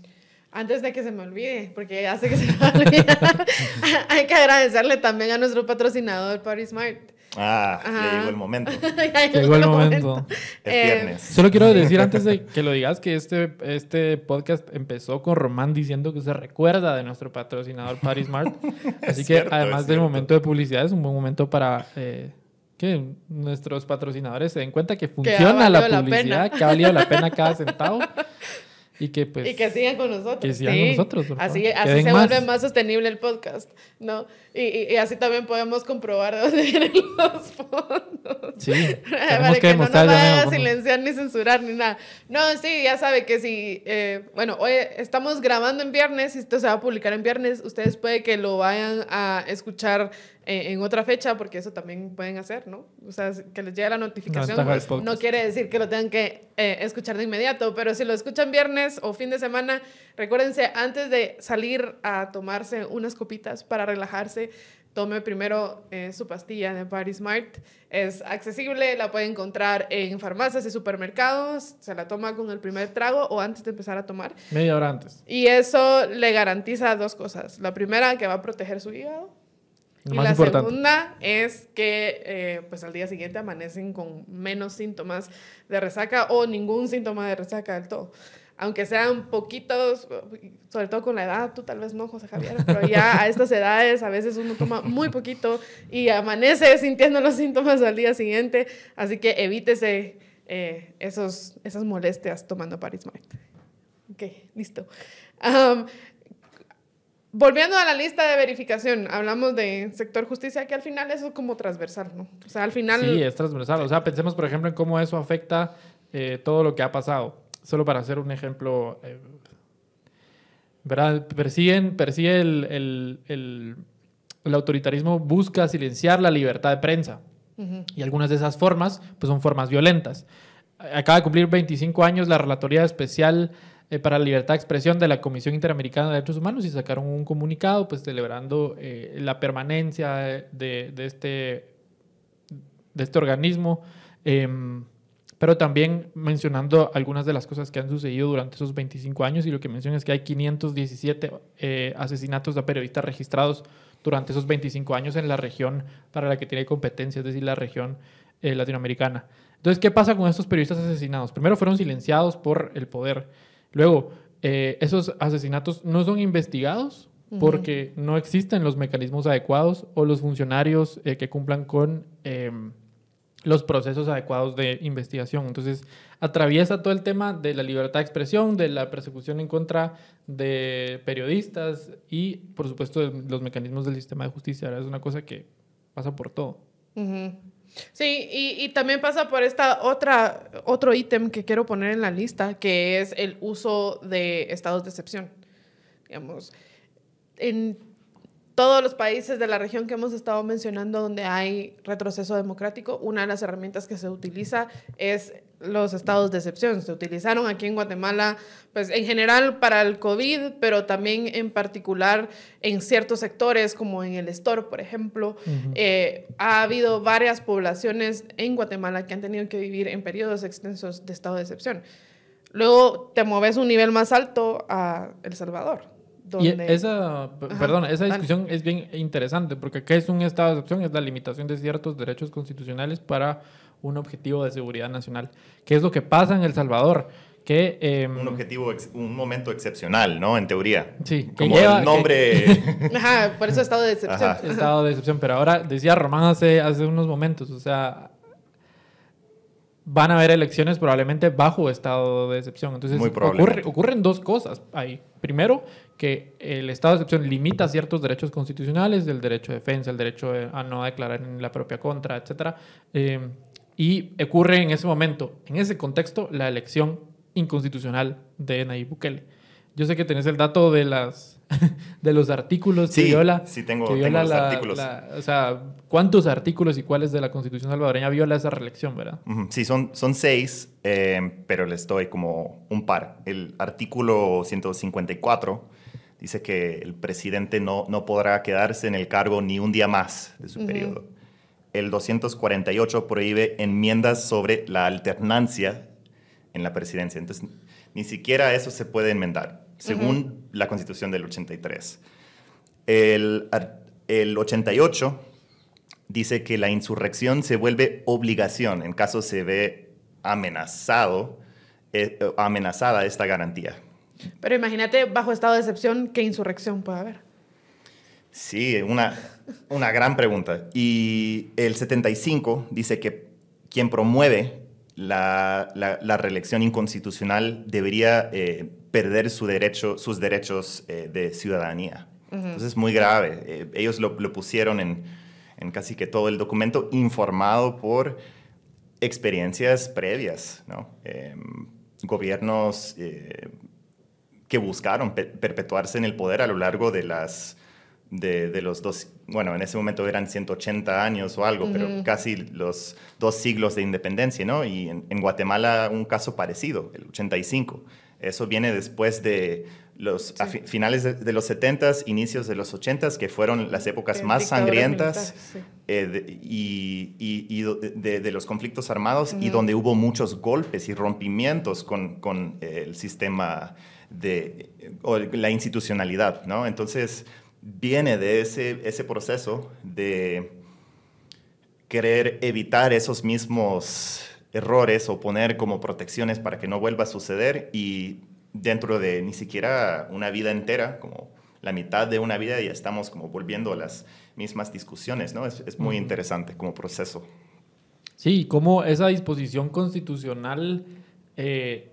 Antes de que se me olvide, porque ya sé que se me olvidar, hay que agradecerle también a nuestro patrocinador Parismart. Ah, Ajá. ya llegó el momento. ya llegó el momento. momento. Es eh, viernes. Solo quiero decir antes de que lo digas que este, este podcast empezó con Román diciendo que se recuerda de nuestro patrocinador Parismart. Así que cierto, además del momento de publicidad es un buen momento para... Eh, que nuestros patrocinadores se den cuenta que funciona que la publicidad, la que ha valido la pena cada centavo. Y que, pues, y que sigan con nosotros. Que sigan sí. con nosotros. Así, así se más. vuelve más sostenible el podcast, ¿no? Y, y, y, así también podemos comprobar de dónde vienen los fondos. Sí, Para que, que no nos vaya a silenciar ni censurar ni nada. No, sí, ya sabe que si, eh, bueno, hoy estamos grabando en viernes y esto se va a publicar en viernes, ustedes puede que lo vayan a escuchar eh, en otra fecha, porque eso también pueden hacer, ¿no? O sea, que les llegue la notificación. No, no quiere decir que lo tengan que eh, escuchar de inmediato, pero si lo escuchan viernes o fin de semana, recuérdense, antes de salir a tomarse unas copitas para relajarse, tome primero eh, su pastilla de Party Smart. Es accesible, la puede encontrar en farmacias y supermercados. Se la toma con el primer trago o antes de empezar a tomar. Media hora antes. Y eso le garantiza dos cosas. La primera, que va a proteger su hígado. Y la importante. segunda es que eh, pues al día siguiente amanecen con menos síntomas de resaca o ningún síntoma de resaca del todo. Aunque sean poquitos, sobre todo con la edad, tú tal vez no, José Javier, pero ya a estas edades a veces uno toma muy poquito y amanece sintiendo los síntomas al día siguiente. Así que evítese eh, esos, esas molestias tomando Parismart. Ok, listo. Um, volviendo a la lista de verificación, hablamos de sector justicia, que al final eso es como transversal, ¿no? O sea, al final... Sí, es transversal. O sea, pensemos, por ejemplo, en cómo eso afecta eh, todo lo que ha pasado. Solo para hacer un ejemplo, eh, ¿verdad? Persiguen, persigue el, el, el, el, autoritarismo, busca silenciar la libertad de prensa. Uh -huh. Y algunas de esas formas, pues son formas violentas. Acaba de cumplir 25 años la Relatoría Especial eh, para la Libertad de Expresión de la Comisión Interamericana de Derechos Humanos y sacaron un comunicado pues celebrando eh, la permanencia de, de, este, de este organismo, eh, pero también mencionando algunas de las cosas que han sucedido durante esos 25 años y lo que menciona es que hay 517 eh, asesinatos de periodistas registrados durante esos 25 años en la región para la que tiene competencia, es decir, la región eh, latinoamericana. Entonces, ¿qué pasa con estos periodistas asesinados? Primero fueron silenciados por el poder. Luego, eh, esos asesinatos no son investigados porque uh -huh. no existen los mecanismos adecuados o los funcionarios eh, que cumplan con eh, los procesos adecuados de investigación. Entonces, atraviesa todo el tema de la libertad de expresión, de la persecución en contra de periodistas y, por supuesto, de los mecanismos del sistema de justicia. Es una cosa que pasa por todo. Uh -huh. Sí, y, y, también pasa por esta otra, otro ítem que quiero poner en la lista, que es el uso de estados de excepción. Digamos, en todos los países de la región que hemos estado mencionando donde hay retroceso democrático, una de las herramientas que se utiliza es los estados de excepción. Se utilizaron aquí en Guatemala, pues en general para el COVID, pero también en particular en ciertos sectores, como en el store, por ejemplo. Uh -huh. eh, ha habido varias poblaciones en Guatemala que han tenido que vivir en periodos extensos de estado de excepción. Luego te mueves un nivel más alto a El Salvador. Donde... Y esa, Ajá, perdón, esa discusión dale. es bien interesante, porque ¿qué es un estado de excepción? Es la limitación de ciertos derechos constitucionales para un objetivo de seguridad nacional. ¿Qué es lo que pasa en El Salvador? Que, eh, un objetivo, un momento excepcional, ¿no? En teoría. Sí. Como lleva, el nombre... Que... Ajá, por eso estado de excepción. Ajá. Estado de excepción, pero ahora decía Román hace, hace unos momentos, o sea, van a haber elecciones probablemente bajo estado de excepción. Entonces, Muy ocurre, ocurren dos cosas ahí. Primero, que el estado de excepción limita ciertos derechos constitucionales, el derecho de defensa, el derecho a no declarar en la propia contra, etc. Eh, y ocurre en ese momento, en ese contexto, la elección inconstitucional de Nayib Bukele. Yo sé que tenés el dato de las de los artículos sí, que viola. Sí, tengo, que viola tengo la, los artículos. La, o sea, ¿cuántos artículos y cuáles de la Constitución salvadoreña viola esa reelección, verdad? Uh -huh. Sí, son, son seis, eh, pero les doy como un par. El artículo 154 dice que el presidente no, no podrá quedarse en el cargo ni un día más de su uh -huh. periodo. El 248 prohíbe enmiendas sobre la alternancia en la presidencia. Entonces, ni siquiera eso se puede enmendar, según uh -huh. la Constitución del 83. El, el 88 dice que la insurrección se vuelve obligación en caso se ve amenazado, eh, amenazada esta garantía. Pero imagínate, bajo estado de excepción, ¿qué insurrección puede haber? Sí, una, una gran pregunta. Y el 75 dice que quien promueve la, la, la reelección inconstitucional debería eh, perder su derecho, sus derechos eh, de ciudadanía. Uh -huh. Entonces es muy grave. Eh, ellos lo, lo pusieron en, en, casi que todo el documento informado por experiencias previas, ¿no? Em, gobiernos eh, que buscaron per perpetuarse en el poder a lo largo de las de, de, los dos, bueno, en ese momento eran 180 años o algo, uh -huh. pero casi los dos siglos de independencia, ¿no? Y en, en, Guatemala un caso parecido, el 85. Eso viene después de los sí. finales de, de, los 70s, inicios de los 80s, que fueron las épocas más sangrientas sí. eh, de, y, y, y de, los conflictos armados uh -huh. y donde hubo muchos golpes y rompimientos con, con eh, el sistema de o la institucionalidad, ¿no? Entonces, viene de ese, ese proceso de querer evitar esos mismos errores o poner como protecciones para que no vuelva a suceder y dentro de ni siquiera una vida entera, como la mitad de una vida, ya estamos como volviendo a las mismas discusiones, ¿no? Es, es muy interesante como proceso. Sí, como esa disposición constitucional eh,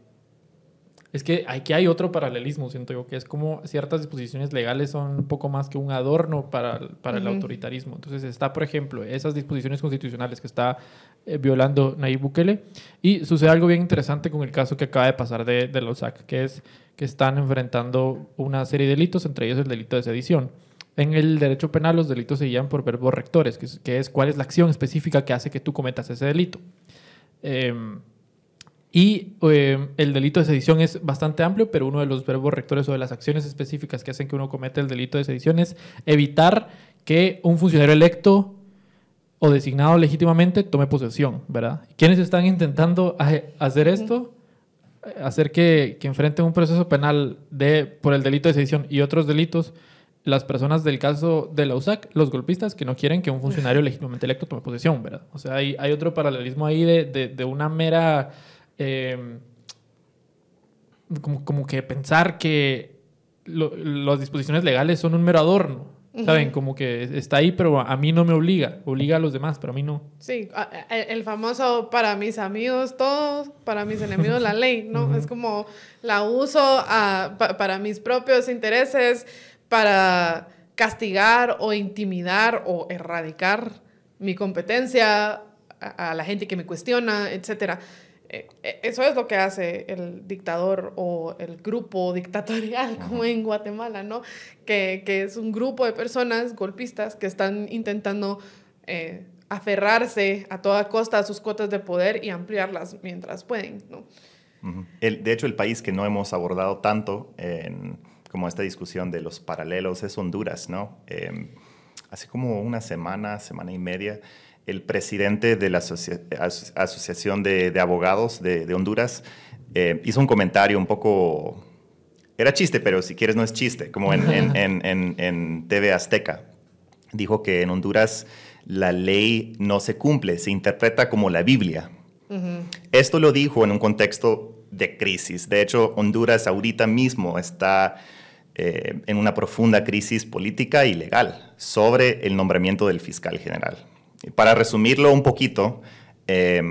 Es que aquí hay otro paralelismo, siento yo, que es como ciertas disposiciones legales son un poco más que un adorno para, para el autoritarismo. Entonces está, por ejemplo, esas disposiciones constitucionales que está eh, violando Nayib Bukele. Y sucede algo bien interesante con el caso que acaba de pasar de, de los SAC, que es que están enfrentando una serie de delitos, entre ellos el delito de sedición. En el derecho penal los delitos se guían por verbos rectores, que es, que es cuál es la acción específica que hace que tú cometas ese delito. Eh, y eh, el delito de sedición es bastante amplio, pero uno de los verbos rectores o de las acciones específicas que hacen que uno cometa el delito de sedición es evitar que un funcionario electo o designado legítimamente tome posesión, ¿verdad? ¿Quiénes están intentando hacer esto? Hacer que, que enfrenten un proceso penal de, por el delito de sedición y otros delitos las personas del caso de la USAC, los golpistas, que no quieren que un funcionario legítimamente electo tome posesión, ¿verdad? O sea, hay, hay otro paralelismo ahí de, de, de una mera Em, como, como, que pensar que las disposiciones legales son un mero adorno. ¿Saben? Como que está ahí, pero a mí no me obliga. Obliga a los demás, pero a mí no. Sí, el famoso para mis amigos todos, para mis enemigos la ley, ¿no? Es como la uso para mis propios intereses, para castigar o intimidar o erradicar mi competencia a, a la gente que me cuestiona, etcétera. Eh, eh, eso es lo que hace el dictador o el grupo dictatorial, como en Guatemala, ¿no? Que, que, es un grupo de personas golpistas que están intentando eh, aferrarse a toda costa a sus cuotas de poder y ampliarlas mientras pueden, ¿no? el, de hecho, el país que no hemos abordado tanto en, como esta discusión de los paralelos es Honduras, ¿no? Em, hace como una semana, semana y media, el presidente de la Asociación de, Abogados de, Honduras eh, hizo un comentario un poco... Era chiste, pero si quieres no es chiste, como en, en, TV Azteca. Dijo que en Honduras la ley no se cumple, se interpreta como la Biblia. Esto lo dijo en un contexto de crisis. De hecho, Honduras ahorita mismo está eh, en una profunda crisis política y legal sobre el nombramiento del fiscal general. Para resumirlo un poquito, eh,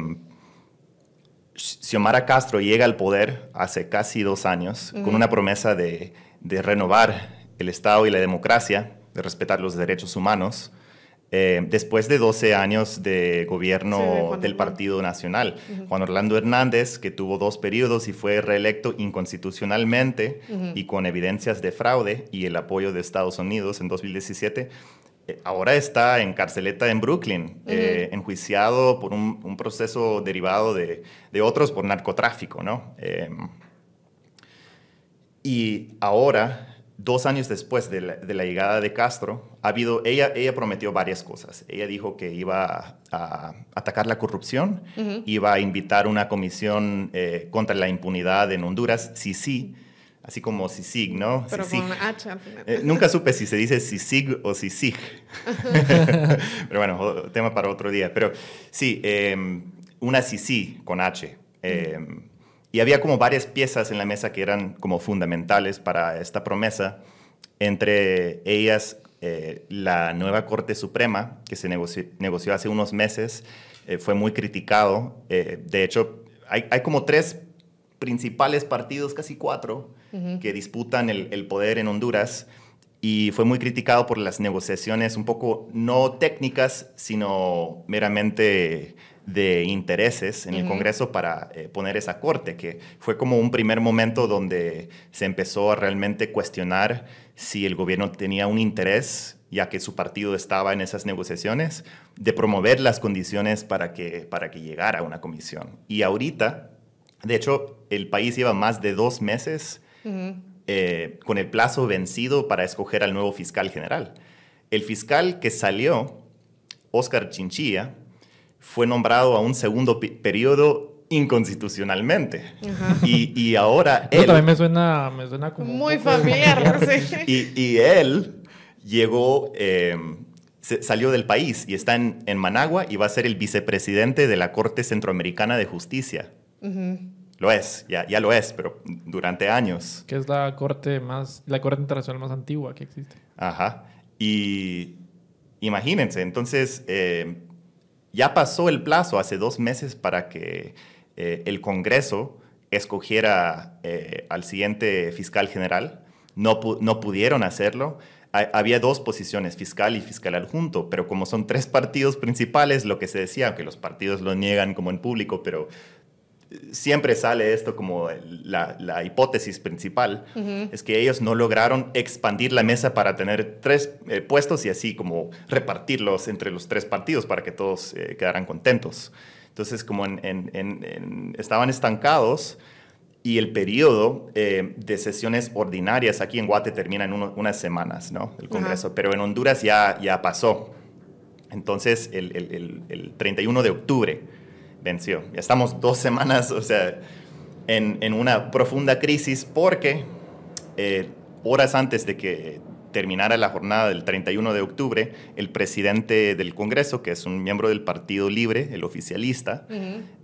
Xiomara Castro llega al poder hace casi dos años con una promesa de, renovar el Estado y la democracia, de respetar los derechos humanos, eh, después de 12 años de gobierno del Partido Nacional. Juan Orlando Hernández, que tuvo dos periodos y fue reelecto inconstitucionalmente y con evidencias de fraude y el apoyo de Estados Unidos en 2017, eh, ahora está en carceleta en Brooklyn, eh, enjuiciado por un, proceso derivado de, otros por narcotráfico, ¿no? Em, y ahora, dos años después de la, llegada de Castro, ha habido, ella, ella prometió varias cosas. Ella dijo que iba a, atacar la corrupción, iba a invitar una comisión eh, contra la impunidad en Honduras, sí, sí así como CICIG, ¿no? Pero con H al final. Eh, nunca supe si se dice CICIG o CICIG. Pero bueno, tema para otro día. Pero sí, em, una CICIG con H. Em, y había como varias piezas en la mesa que eran como fundamentales para esta promesa. Entre ellas, eh, la nueva Corte Suprema, que se negoció, hace unos meses, eh, fue muy criticado. de hecho, hay, hay como tres principales partidos, casi cuatro, que disputan el, poder en Honduras y fue muy criticado por las negociaciones un poco no técnicas, sino meramente de intereses en el Congreso para eh, poner esa corte, que fue como un primer momento donde se empezó a realmente cuestionar si el gobierno tenía un interés, ya que su partido estaba en esas negociaciones, de promover las condiciones para que, para que llegara una comisión. Y ahorita, de hecho, el país lleva más de dos meses eh, con el plazo vencido para escoger al nuevo fiscal general. El fiscal que salió, Oscar Chinchilla, fue nombrado a un segundo periodo inconstitucionalmente. Y, ahora él... también me suena, me suena como... Muy familiar, y, él llegó, em, salió del país y está en, Managua y va a ser el vicepresidente de la Corte Centroamericana de Justicia. Lo es, ya, ya lo es, pero durante años. Que es la corte más, la corte internacional más antigua que existe. Ajá. Y imagínense, entonces eh, ya pasó el plazo hace dos meses para que eh, el Congreso escogiera eh, al siguiente fiscal general. No, no pudieron hacerlo. había dos posiciones, fiscal y fiscal adjunto, pero como son tres partidos principales, lo que se decía, aunque los partidos lo niegan como en público, pero siempre sale esto como la, hipótesis principal, es que ellos no lograron expandir la mesa para tener tres eh, puestos y así como repartirlos entre los tres partidos para que todos eh, quedaran contentos. Entonces, como estaban estancados y el periodo eh, de sesiones ordinarias aquí en Guate termina en unas semanas, ¿no? El Congreso, pero en Honduras ya, ya pasó. Entonces, el, el 31 de octubre venció. Ya estamos dos semanas, o sea, en, en una profunda crisis porque eh, horas antes de que terminara la jornada del 31 de octubre, el presidente del Congreso, que es un miembro del Partido Libre, el oficialista,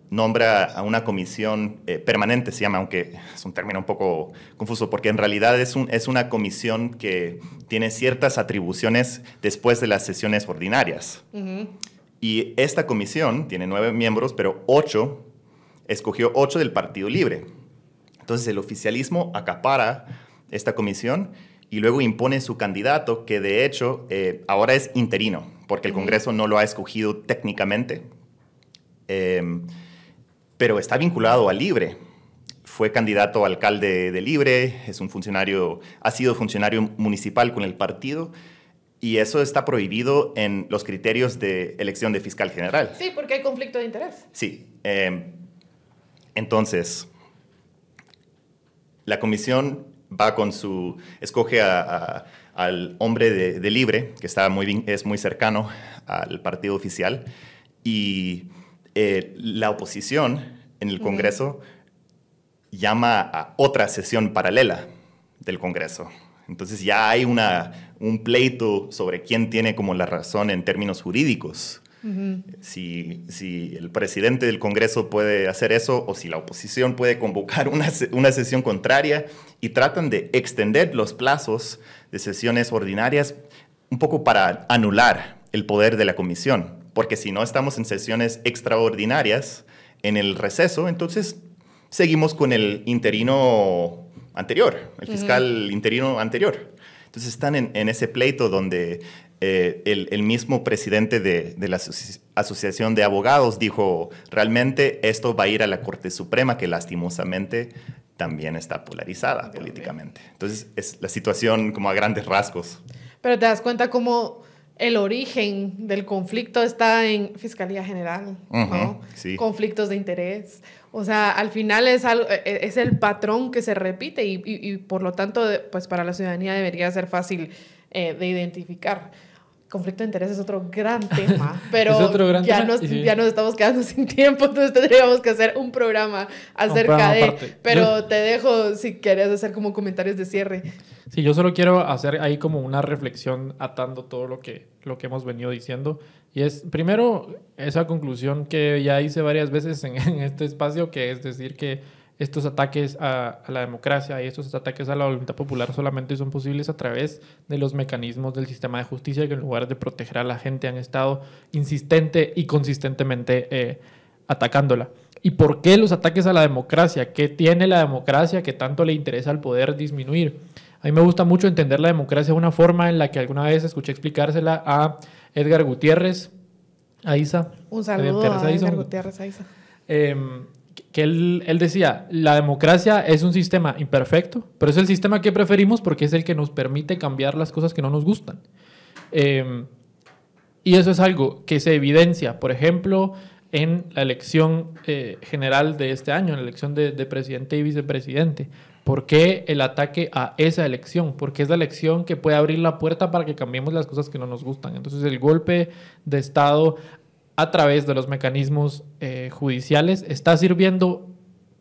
nombra a una comisión eh, permanente, se llama, aunque es un término un poco confuso, porque en realidad es, un, es una comisión que tiene ciertas atribuciones después de las sesiones ordinarias. Y esta comisión tiene nueve miembros, pero ocho, escogió ocho del Partido Libre. Entonces el oficialismo acapara esta comisión y luego impone su candidato, que de hecho eh, ahora es interino, porque el Congreso no lo ha escogido técnicamente, em, pero está vinculado al Libre. Fue candidato a alcalde de Libre, es un funcionario, ha sido funcionario municipal con el partido y eso está prohibido en los criterios de elección de fiscal general. Sí, porque hay conflicto de interés. Sí. Em, entonces, la comisión va con su, escoge al hombre de, Libre, que está muy, es muy cercano al partido oficial, y eh, la oposición en el Congreso llama a otra sesión paralela del Congreso. Entonces ya hay una, un pleito sobre quién tiene como la razón en términos jurídicos. si, si, el presidente del Congreso puede hacer eso o si la oposición puede convocar una, una sesión contraria y tratan de extender los plazos de sesiones ordinarias un poco para anular el poder de la comisión. Porque si no estamos en sesiones extraordinarias en el receso, entonces seguimos con el interino anterior, el fiscal interino anterior. Entonces están en, ese pleito donde eh, el, mismo presidente de, la Asociación de Abogados dijo, realmente esto va a ir a la Corte Suprema, que lastimosamente también está polarizada políticamente. Entonces es la situación como a grandes rasgos. Pero te das cuenta cómo el origen del conflicto está en Fiscalía General, ¿no? Conflictos de interés. O sea, al final es, algo, e, e, es el patrón que se repite y, y, por lo tanto, pues para la ciudadanía debería ser fácil eh, de identificar. Conflicto de interés es otro gran tema, pero ya, Nos, ya nos estamos quedando sin tiempo, entonces tendríamos que hacer un programa acerca de... Pero te dejo si quieres hacer como comentarios de cierre. Sí, yo solo quiero hacer ahí como una reflexión atando todo lo que, lo que hemos venido diciendo. Y es, primero, esa conclusión que ya hice varias veces en, en este espacio, que es decir que estos ataques a, la democracia y estos ataques a la voluntad popular solamente son posibles a través de los mecanismos del sistema de justicia que en lugar de proteger a la gente han estado insistente y consistentemente eh, atacándola. ¿Y por qué los ataques a la democracia? ¿Qué tiene la democracia que tanto le interesa al poder disminuir? A mí me gusta mucho entender la democracia de una forma en la que alguna vez escuché explicársela a Edgar Gutiérrez, a Isa. Un saludo a Edgar Gutiérrez, a Isa. Em, que él, él, decía, la democracia es un sistema imperfecto, pero es el sistema que preferimos porque es el que nos permite cambiar las cosas que no nos gustan. Em, y eso es algo que se evidencia, por ejemplo, en la elección eh, general de este año, en la elección de, de, presidente y vicepresidente. ¿Por qué el ataque a esa elección? Porque es la elección que puede abrir la puerta para que cambiemos las cosas que no nos gustan. Entonces el golpe de Estado a través de los mecanismos eh, judiciales está sirviendo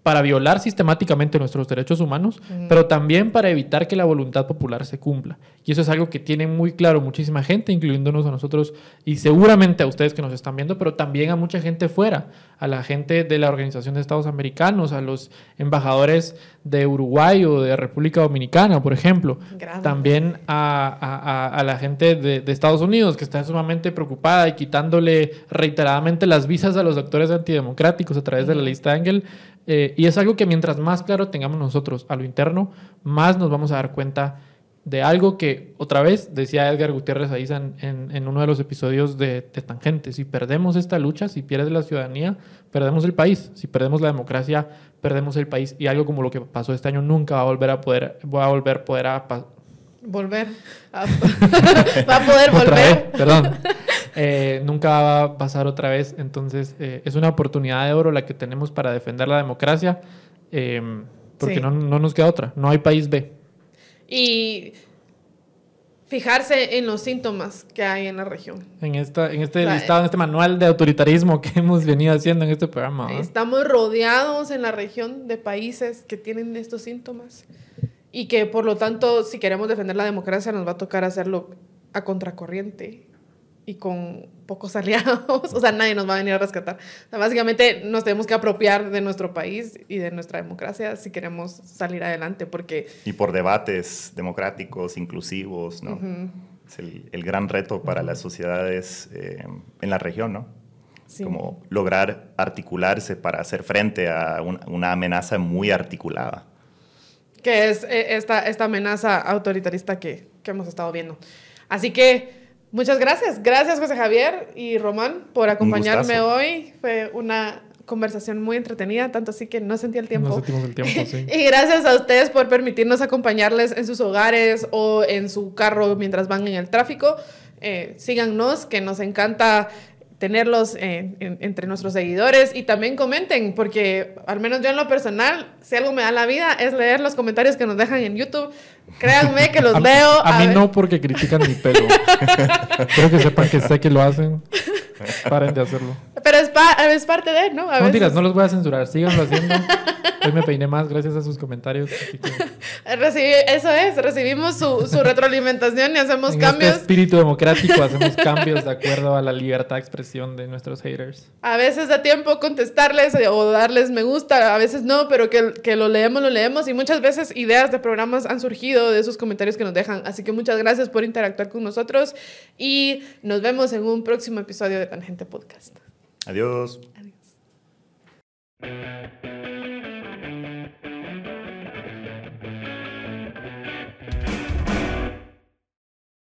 para violar sistemáticamente nuestros derechos humanos, mm. pero también para evitar que la voluntad popular se cumpla. Y eso es algo que tiene muy claro muchísima gente, incluyéndonos a nosotros y seguramente a ustedes que nos están viendo, pero también a mucha gente fuera, a la gente de la Organización de Estados Americanos, a los embajadores de Uruguay o de República Dominicana, por ejemplo. También a, la gente de, Estados Unidos, que está sumamente preocupada y quitándole reiteradamente las visas a los actores antidemocráticos a través de la lista Engel Eh, y es algo que mientras más claro tengamos nosotros a lo interno, más nos vamos a dar cuenta de algo que, otra vez, decía Edgar Gutiérrez ahí en, en, uno de los episodios de, de, Tangente, si perdemos esta lucha, si pierde la ciudadanía, perdemos el país, si perdemos la democracia, perdemos el país y algo como lo que pasó este año nunca va a volver a poder, va a volver poder a volver a, va a poder volver. perdón. Eh, nunca va a pasar otra vez, entonces eh, es una oportunidad de oro la que tenemos para defender la democracia, eh, porque no, no nos queda otra, no hay país B. Y fijarse en los síntomas que hay en la región. En, esta, en este listado, en este manual de autoritarismo que hemos venido haciendo en este programa. Estamos rodeados en la región de países que tienen estos síntomas y que por lo tanto, si queremos defender la democracia, nos va a tocar hacerlo a contracorriente y con pocos aliados, o sea, nadie nos va a venir a rescatar. básicamente nos tenemos que apropiar de nuestro país y de nuestra democracia si queremos salir adelante, porque... Y por debates democráticos, inclusivos, ¿no? Es el, gran reto para las sociedades eh, en la región, ¿no? Como lograr articularse para hacer frente a una amenaza muy articulada. Que es eh, esta, esta amenaza autoritarista que, que hemos estado viendo. Así que Muchas gracias. Gracias, José Javier y Román, por acompañarme hoy. Fue una conversación muy entretenida, tanto así que no sentí el tiempo. No sentimos el tiempo, sí. y gracias a ustedes por permitirnos acompañarles en sus hogares o en su carro mientras van en el tráfico. Eh, síganos, que nos encanta tenerlos entre nuestros seguidores y también comenten, porque al menos yo en lo personal, si algo me da la vida es leer los comentarios que nos dejan en YouTube. Créanme que los leo. A, mí no porque critican mi pelo. Quiero que sepan que sé que lo hacen. Paren de hacerlo. Pero es, es parte de, ¿no? A no veces... no los voy a censurar, síganlo haciendo. Hoy me peiné más gracias a sus comentarios. eso es, recibimos su, su retroalimentación y hacemos en cambios. Este espíritu democrático hacemos cambios de acuerdo a la libertad de expresión de nuestros haters. A veces da tiempo contestarles o darles me gusta, a veces no, pero que, que lo leemos, lo leemos y muchas veces ideas de programas han surgido de esos comentarios que nos dejan. Así que muchas gracias por interactuar con nosotros y nos vemos en un próximo episodio de Tangente Podcast. Adiós. Adiós.